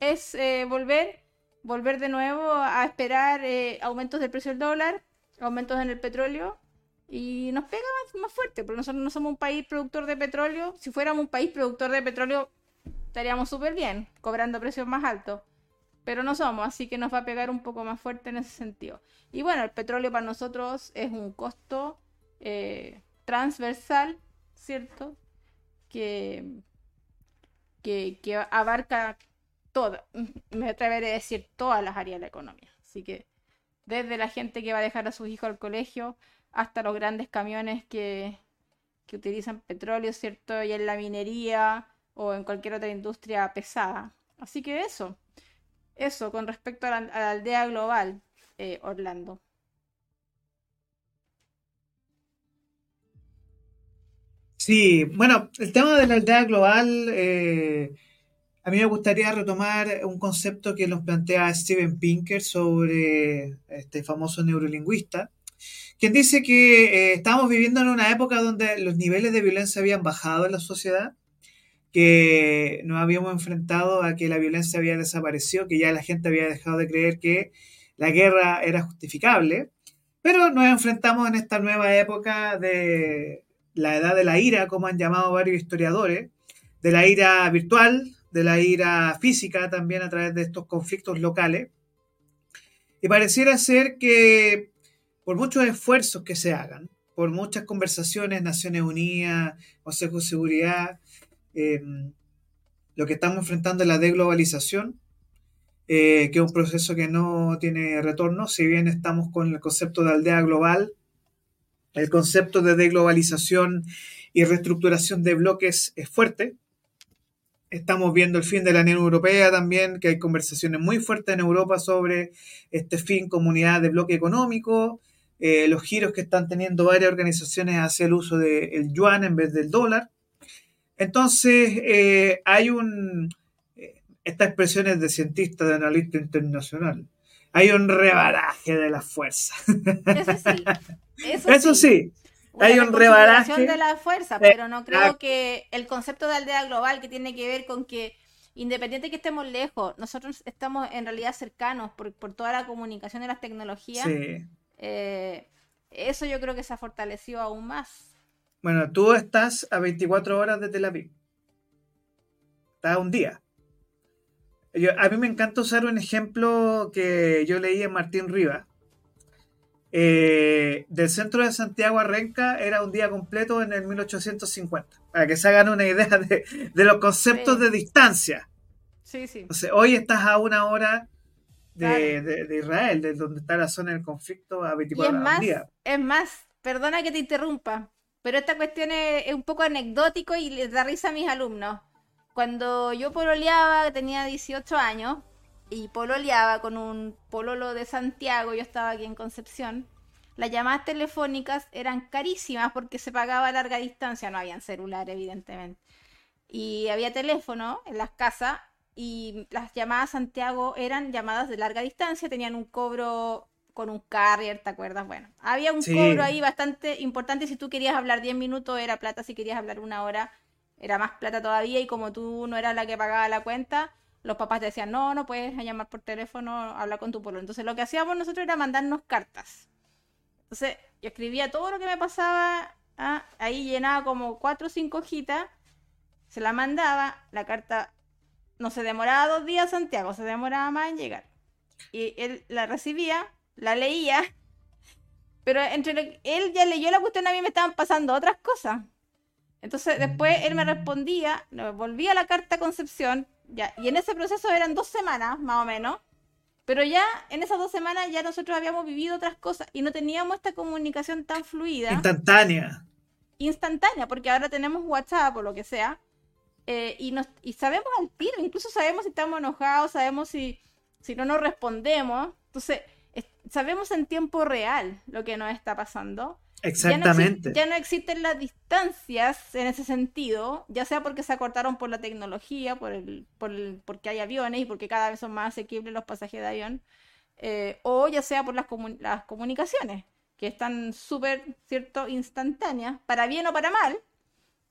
S2: es eh, volver, volver de nuevo a esperar eh, aumentos del precio del dólar, aumentos en el petróleo y nos pega más, fuerte, porque nosotros no somos un país productor de petróleo. Si fuéramos un país productor de petróleo, estaríamos súper bien, cobrando precios más altos. Pero no somos, así que nos va a pegar un poco más fuerte en ese sentido. Y bueno, el petróleo para nosotros es un costo eh, transversal, ¿cierto? Que, que, abarca todo, me atreveré a decir todas las áreas de la economía. Así que desde la gente que va a dejar a sus hijos al colegio hasta los grandes camiones que, utilizan petróleo, ¿cierto? Y en la minería o en cualquier otra industria pesada. Así que eso, eso con respecto a la, aldea global, eh, Orlando.
S1: Sí, bueno, el tema de la aldea global, eh, a mí me gustaría retomar un concepto que nos plantea Steven Pinker sobre este famoso neurolingüista, quien dice que eh, estamos viviendo en una época donde los niveles de violencia habían bajado en la sociedad, que nos habíamos enfrentado a que la violencia había desaparecido, que ya la gente había dejado de creer que la guerra era justificable, pero nos enfrentamos en esta nueva época de la edad de la ira, como han llamado varios historiadores, de la ira virtual, de la ira física también a través de estos conflictos locales. Y pareciera ser que por muchos esfuerzos que se hagan, por muchas conversaciones, Naciones Unidas, Consejo de Seguridad, eh, lo que estamos enfrentando es la deglobalización, eh, que es un proceso que no tiene retorno, si bien estamos con el concepto de aldea global, el concepto de deglobalización y reestructuración de bloques es fuerte. Estamos viendo el fin de la Unión Europea también, que hay conversaciones muy fuertes en Europa sobre este fin, comunidad de bloque económico, eh, los giros que están teniendo varias organizaciones hacia el uso del yuan en vez del dólar. Entonces, eh, hay un, eh, estas expresiones de cientistas, de analista internacional, hay un rebaraje de la fuerza. Eso sí. *laughs* Eso, sí. Hay un rebaraje
S2: de la fuerza, pero no creo que el concepto de aldea global que tiene que ver con que independiente que estemos lejos, nosotros estamos en realidad cercanos por, por toda la comunicación y las tecnologías. Sí. Eh, eso yo creo que se ha fortalecido aún más.
S1: Bueno, tú estás a 24 horas de Tel Aviv. Estás un día. a mí me encanta usar un ejemplo que yo leí en Martín Riva. Eh, del centro de Santiago a Renca era un día completo en el 1850. Para que se hagan una idea de, los conceptos de distancia.
S2: Sí, sí.
S1: hoy estás a una hora de, Israel, de donde está la zona del conflicto a 24
S2: es más, Es más, perdona que te interrumpa, pero esta cuestión es, un poco anecdótico y les da risa a mis alumnos. Cuando yo pololeaba, tenía 18 años, y pololeaba con un pololo de Santiago, yo estaba aquí en Concepción, las llamadas telefónicas eran carísimas porque se pagaba a larga distancia, no habían celular, evidentemente. Y había teléfono en las casas y las llamadas a Santiago eran llamadas de larga distancia, tenían un cobro con un carrier, ¿te acuerdas? Bueno, había un cobro ahí bastante importante. Si tú querías hablar 10 minutos era plata, si querías hablar una hora era más plata todavía. Y como tú no eras la que pagaba la cuenta, los papás te decían, no, no puedes llamar por teléfono, hablar con tu pueblo. Entonces lo que hacíamos nosotros era mandarnos cartas. Entonces yo escribía todo lo que me pasaba, ¿ah? ahí llenaba como 4 o 5 hojitas, se la mandaba, la carta no se demoraba dos días Santiago, se demoraba más en llegar. Y él la recibía, la leía, *laughs* pero entre él ya leyó la cuestión, a mí me estaban pasando otras cosas. Entonces después él me respondía, volvía la carta a Concepción, ya, y en ese proceso eran dos semanas, más o menos. Pero ya en esas dos semanas ya nosotros habíamos vivido otras cosas y no teníamos esta comunicación tan fluida.
S1: Instantánea.
S2: Instantánea, porque ahora tenemos WhatsApp o lo que sea. Eh, y, nos, y sabemos al tiro, incluso sabemos si estamos enojados, sabemos si, si no nos respondemos. Entonces, sabemos en tiempo real lo que nos está pasando.
S1: Exactamente.
S2: Ya no, existen las distancias en ese sentido, ya sea porque se acortaron por la tecnología, por el, por el, porque hay aviones y porque cada vez son más asequibles los pasajes de avión, eh, o ya sea por las, las comunicaciones, que están súper, ¿cierto?, instantáneas, para bien o para mal,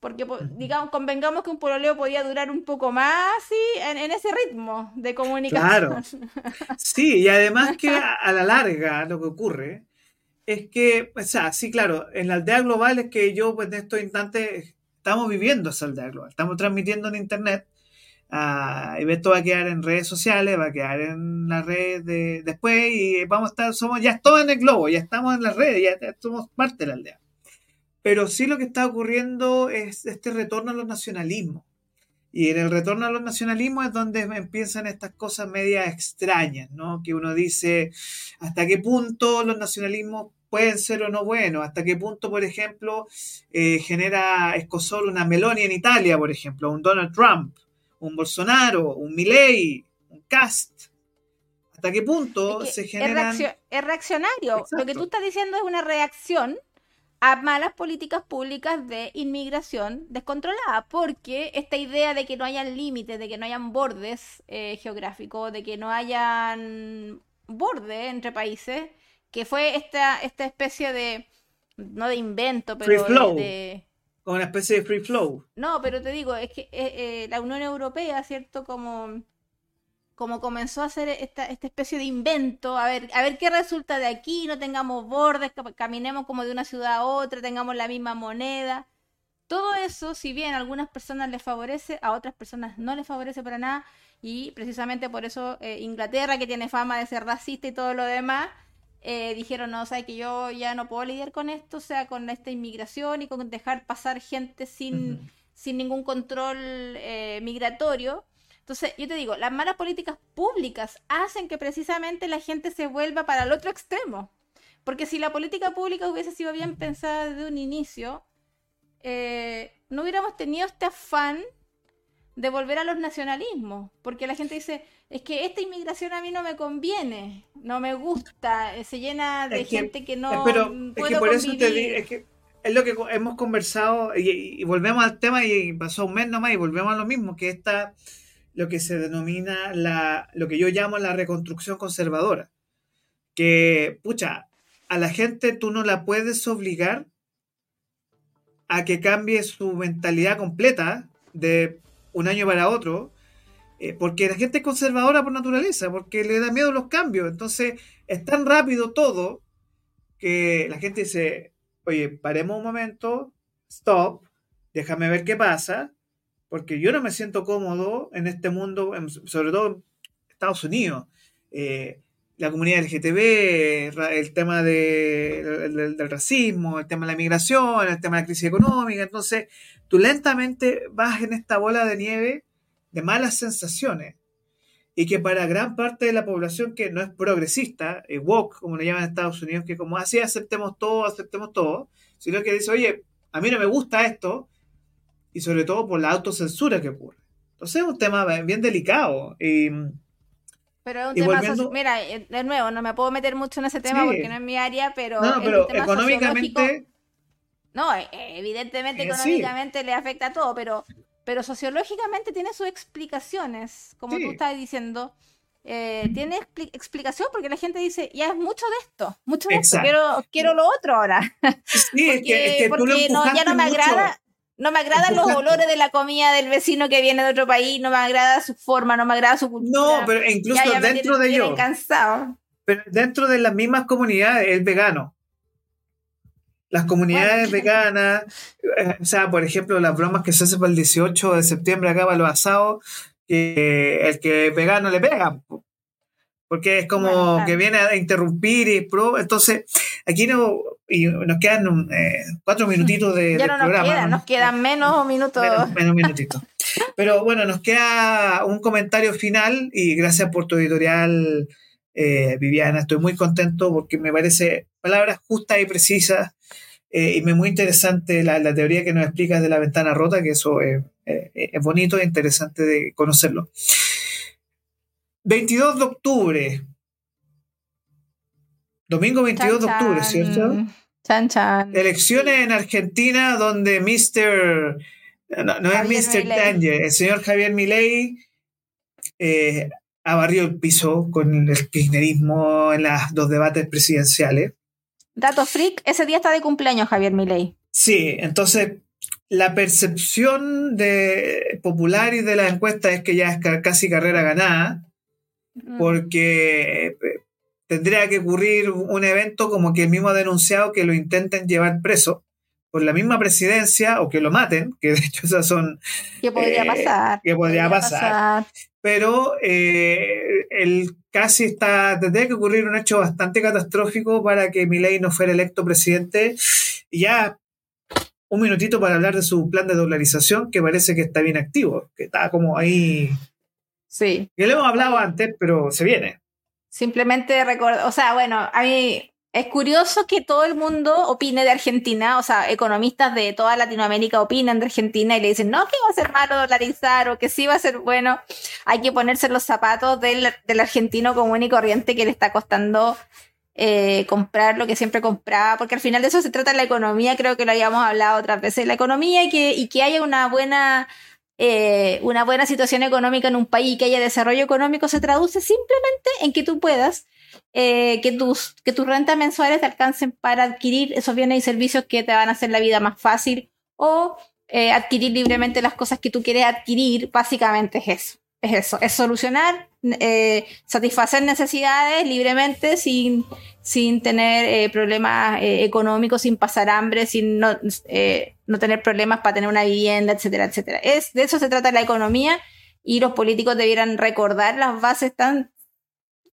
S2: porque, digamos, convengamos que un pololeo podía durar un poco más ¿sí? en, ese ritmo de comunicación.
S1: Claro. *laughs* Sí, y además que a, la larga lo que ocurre es que, o sea, sí, claro, en la aldea global es que yo, pues en estos instantes, estamos viviendo esa aldea global, estamos transmitiendo en internet. Uh, y esto va a quedar en redes sociales, va a quedar en las redes de, después y vamos a estar, somos, ya estamos en el globo, ya estamos en las redes, ya somos parte de la aldea. Pero sí lo que está ocurriendo es este retorno a los nacionalismos. Y en el retorno a los nacionalismos es donde empiezan estas cosas medias extrañas, ¿no? Que uno dice, ¿hasta qué punto los nacionalismos pueden ser o no buenos? ¿Hasta qué punto, por ejemplo, eh, genera escosor una Meloni en Italia, por ejemplo, un Donald Trump, un Bolsonaro, un Milley, un Cast? ¿Hasta qué punto se genera...
S2: Es, reaccionario. Lo que tú estás diciendo es una reacción a malas políticas públicas de inmigración descontrolada, porque esta idea de que no hayan límites, de que no hayan bordes eh, geográficos, de que no hayan bordes entre países, que fue esta, esta especie de, no de invento, pero
S1: free flow.
S2: de...
S1: Como una especie de free flow.
S2: No, pero te digo, es que eh, eh, la Unión Europea, ¿cierto? Como como comenzó a hacer esta, esta, especie de invento, a ver, a ver qué resulta de aquí, no tengamos bordes, caminemos como de una ciudad a otra, tengamos la misma moneda. Todo eso, si bien a algunas personas les favorece, a otras personas no les favorece para nada, y precisamente por eso eh, Inglaterra, que tiene fama de ser racista y todo lo demás, eh, dijeron, no, o sea, que yo ya no puedo lidiar con esto, o sea, con esta inmigración y con dejar pasar gente sin, sin ningún control eh, migratorio entonces, yo te digo, las malas políticas públicas hacen que precisamente la gente se vuelva para el otro extremo. Porque si la política pública hubiese sido bien pensada desde un inicio, eh, no hubiéramos tenido este afán de volver a los nacionalismos. Porque la gente dice, es que esta inmigración a mí no me conviene, no me gusta, eh, se llena de gente que no
S1: pero es que por eso te digo, es que es lo que hemos conversado y, volvemos al tema y pasó un mes nomás y volvemos a lo mismo, que esta, lo que se denomina la, lo que yo llamo la reconstrucción conservadora. Que, pucha, a la gente tú no la puedes obligar a que cambie su mentalidad completa de un año para otro, eh, porque la gente es conservadora por naturaleza, porque le da miedo los cambios. Entonces, es tan rápido todo que la gente dice, oye, paremos un momento, stop, déjame ver qué pasa, porque yo no me siento cómodo en este mundo, sobre todo en Estados Unidos. Eh, la comunidad LGTB, el tema del, racismo, el tema de la migración, el tema de la crisis económica. Entonces, tú lentamente vas en esta bola de nieve de malas sensaciones y que para gran parte de la población que no es progresista, eh, woke, como le llaman en Estados Unidos, que como así aceptemos todo, aceptemos todo, sino que dice, oye, a mí no me gusta esto, y sobre todo por la autocensura que ocurre. Entonces es un tema bien delicado. Y,
S2: pero es un tema Mira, eh, de nuevo, no me puedo meter mucho en ese tema porque no es mi área, pero.
S1: No, pero económicamente.
S2: No, eh, evidentemente económicamente le afecta a todo, pero pero sociológicamente tiene sus explicaciones, como tú estás diciendo. Eh, tiene explicación porque la gente dice, ya es mucho de esto, mucho de esto, quiero, quiero lo otro ahora. *laughs*
S1: Sí, porque, porque no,
S2: ya no me agrada. No me agradan los olores de la comida del vecino que viene de otro país, no me agrada su forma, no me agrada su cultura.
S1: No, pero incluso dentro de ellos. Pero dentro de las mismas comunidades, el vegano. Las comunidades veganas, eh, o sea, por ejemplo, las bromas que se hacen para el 18 de septiembre acá para los asados, que el que es vegano le pega, porque es como que viene a interrumpir y pro, entonces aquí no, y nos quedan eh, cuatro minutitos de,
S2: ya no nos Queda, nos quedan menos minutos.
S1: Menos, minutitos. *laughs* Pero bueno, nos queda un comentario final y gracias por tu editorial, eh, Viviana. Estoy muy contento porque me parece palabras justas y precisas eh, y me muy interesante la, teoría que nos explicas de la ventana rota, que eso es, bonito e interesante de conocerlo. 22 de octubre. Domingo 22 de octubre, ¿cierto?
S2: Chan, chan.
S1: Elecciones en Argentina donde Mr. No, es Mr. Danger, el señor Javier Milei eh, abarrió el piso con el kirchnerismo en los dos debates presidenciales.
S2: Dato freak, ese día está de cumpleaños Javier Milei.
S1: Sí, entonces la percepción de popular y de la encuesta es que ya es casi carrera ganada, mm. porque eh, tendría que ocurrir un evento como que el mismo ha denunciado que lo intenten llevar preso por la misma presidencia o que lo maten, que de hecho esas son...
S2: ¿Qué podría eh, pasar?
S1: Que podría, pasar. Pero eh, el casi está, tendría que ocurrir un hecho bastante catastrófico para que Milei no fuera electo presidente. Y ya un minutito para hablar de su plan de dolarización, que parece que está bien activo, que está como ahí.
S2: Sí.
S1: Que le hemos hablado antes, pero se viene.
S2: Simplemente recordar, o sea, bueno, a mí es curioso que todo el mundo opine de Argentina, o sea, economistas de toda Latinoamérica opinan de Argentina y le dicen, no, que va a ser malo dolarizar o que sí va a ser bueno. Hay que ponerse los zapatos del, argentino común y corriente que le está costando eh, comprar lo que siempre compraba, porque al final de eso se trata la economía, creo que lo habíamos hablado otras veces, la economía y que, y que haya una buena... Eh, una buena situación económica en un país que haya desarrollo económico se traduce simplemente en que tú puedas eh, que, tus, que tus rentas mensuales te alcancen para adquirir esos bienes y servicios que te van a hacer la vida más fácil o eh, adquirir libremente las cosas que tú quieres adquirir. Básicamente es eso. Es eso, es solucionar, eh, satisfacer necesidades libremente sin, sin tener problemas económicos, sin pasar hambre, sin no, no tener problemas para tener una vivienda, etcétera, etcétera. Es, de eso se trata la economía y los políticos debieran recordar las bases tan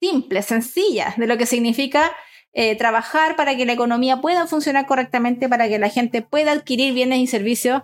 S2: simples, sencillas, de lo que significa eh, trabajar para que la economía pueda funcionar correctamente, para que la gente pueda adquirir bienes y servicios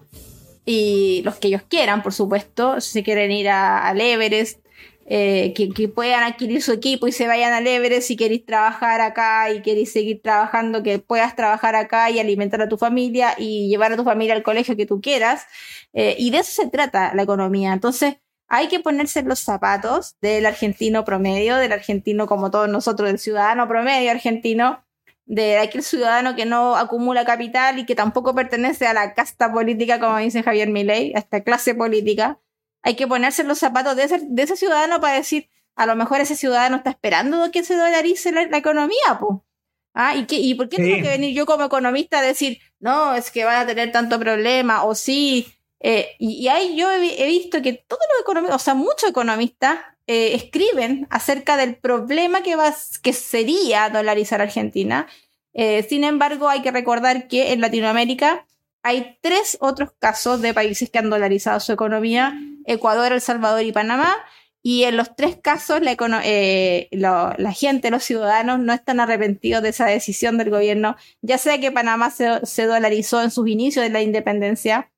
S2: y los que ellos quieran, por supuesto, si quieren ir al Everest, eh, que, puedan adquirir su equipo y se vayan al Everest, si queréis trabajar acá y queréis seguir trabajando, que puedas trabajar acá y alimentar a tu familia y llevar a tu familia al colegio que tú quieras. Eh, y de eso se trata la economía. Entonces, hay que ponerse los zapatos del argentino promedio, del argentino como todos nosotros, del ciudadano promedio argentino, de aquel ciudadano que no acumula capital y que tampoco pertenece a la casta política, como dice Javier Milei, a esta clase política. Hay que ponerse los zapatos de ese, de ese ciudadano para decir, a lo mejor ese ciudadano está esperando que se dolarice la, economía, pues. Ah, ¿y, qué, ¿y por qué tengo que venir yo como economista a decir, no, es que van a tener tanto problema, o sí, eh, y, ahí yo he, visto que todos los economistas, o sea, muchos economistas eh, escriben acerca del problema que, va, que sería dolarizar Argentina. Eh, sin embargo, hay que recordar que en Latinoamérica hay tres otros casos de países que han dolarizado su economía, Ecuador, El Salvador y Panamá, y en los tres casos la, la, gente, los ciudadanos, no están arrepentidos de esa decisión del gobierno, ya sea que Panamá se, se dolarizó en sus inicios de la independencia,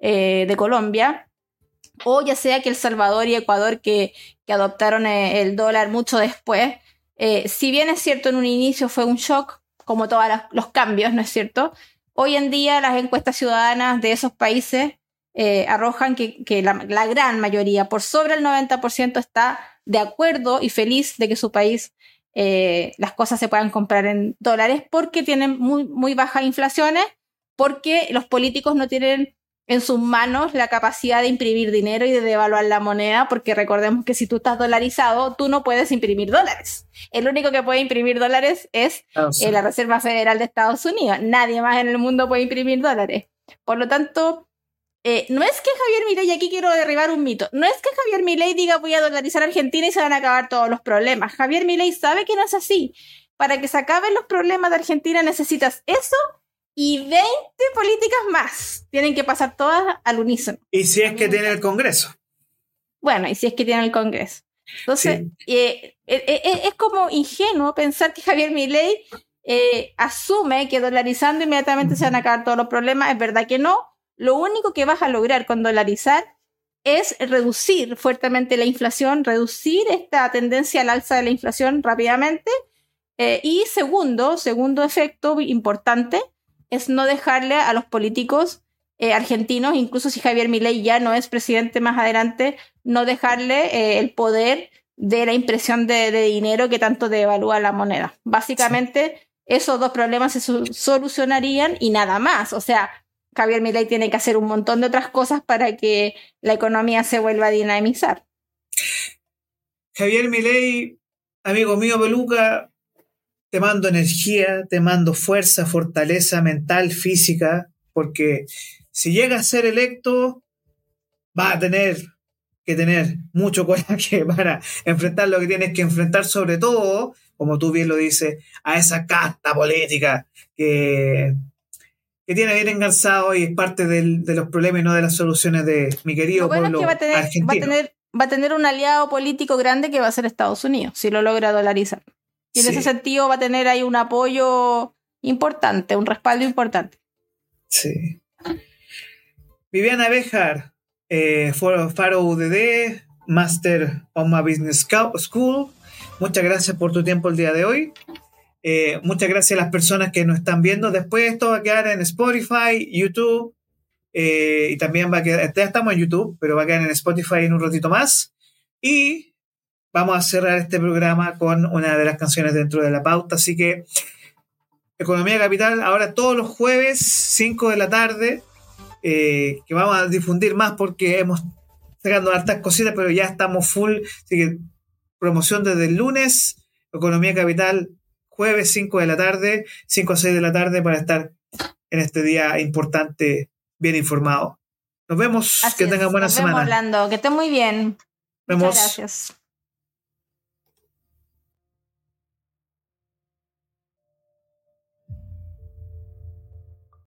S2: eh, de Colombia, o ya sea que El Salvador y Ecuador que, adoptaron eh, el dólar mucho después, eh, si bien es cierto en un inicio fue un shock, como todos los cambios, ¿no es cierto? Hoy en día las encuestas ciudadanas de esos países arrojan que, la, gran mayoría, por sobre el 90%, está de acuerdo y feliz de que su país las cosas se puedan comprar en dólares porque tienen muy, muy bajas inflaciones, porque los políticos no tienen en sus manos la capacidad de imprimir dinero y de devaluar la moneda, porque recordemos que si tú estás dolarizado, tú no puedes imprimir dólares. El único que puede imprimir dólares es eh, la Reserva Federal de Estados Unidos. Nadie más en el mundo puede imprimir dólares. Por lo tanto, eh, no es que Javier Milei, aquí quiero derribar un mito, no es que Javier Milei diga voy a dolarizar Argentina y se van a acabar todos los problemas. Javier Milei sabe que no es así. Para que se acaben los problemas de Argentina necesitas eso y 20 políticas más. Tienen que pasar todas al unísono.
S1: Y si es que tiene el Congreso.
S2: Bueno, y si es que tiene el Congreso. Entonces, eh, eh, eh, es como ingenuo pensar que Javier Milei asume que dolarizando inmediatamente se van a acabar todos los problemas. Es verdad que no. Lo único que vas a lograr con dolarizar es reducir fuertemente la inflación, reducir esta tendencia al alza de la inflación rápidamente. y segundo, segundo efecto importante, es no dejarle a los políticos eh, argentinos, incluso si Javier Milei ya no es presidente más adelante, no dejarle eh, el poder de la impresión de, dinero que tanto devalúa la moneda. Básicamente, esos dos problemas se solucionarían y nada más. O sea, Javier Milei tiene que hacer un montón de otras cosas para que la economía se vuelva a dinamizar.
S1: Javier Milei, amigo mío Peluca, te mando energía, te mando fuerza, fortaleza mental, física, porque si llega a ser electo, va a tener que tener mucho *laughs* coraje para enfrentar lo que tienes que enfrentar, sobre todo, como tú bien lo dices, a esa casta política que, que tiene bien engarzado y es parte de los problemas y no de las soluciones de mi querido pueblo
S2: va a tener, argentino. Va a, tener, un aliado político grande que va a ser Estados Unidos, si lo logra dolarizar. Y en ese sentido va a tener ahí un apoyo importante, un respaldo importante.
S1: Sí. Viviana Bejar, eh, Faro UDD, Master of My Business School. Muchas gracias por tu tiempo el día de hoy. Eh, muchas gracias a las personas que nos están viendo. Después esto va a quedar en Spotify, YouTube eh, y también va a quedar, ya estamos en YouTube, pero va a quedar en Spotify en un ratito más. Y vamos a cerrar este programa con una de las canciones dentro de la pauta. Así que Economía Capital, ahora todos los jueves, 5 de la tarde, eh, que vamos a difundir más porque hemos sacando hartas cositas, pero ya estamos full. Así que promoción desde el lunes, Economía Capital, jueves 5 de la tarde, 5 a 6 de la tarde para estar en este día importante, bien informado. Nos vemos, que tengan buena semana.
S2: hablando, que estén muy bien.
S1: Vemos.
S2: gracias.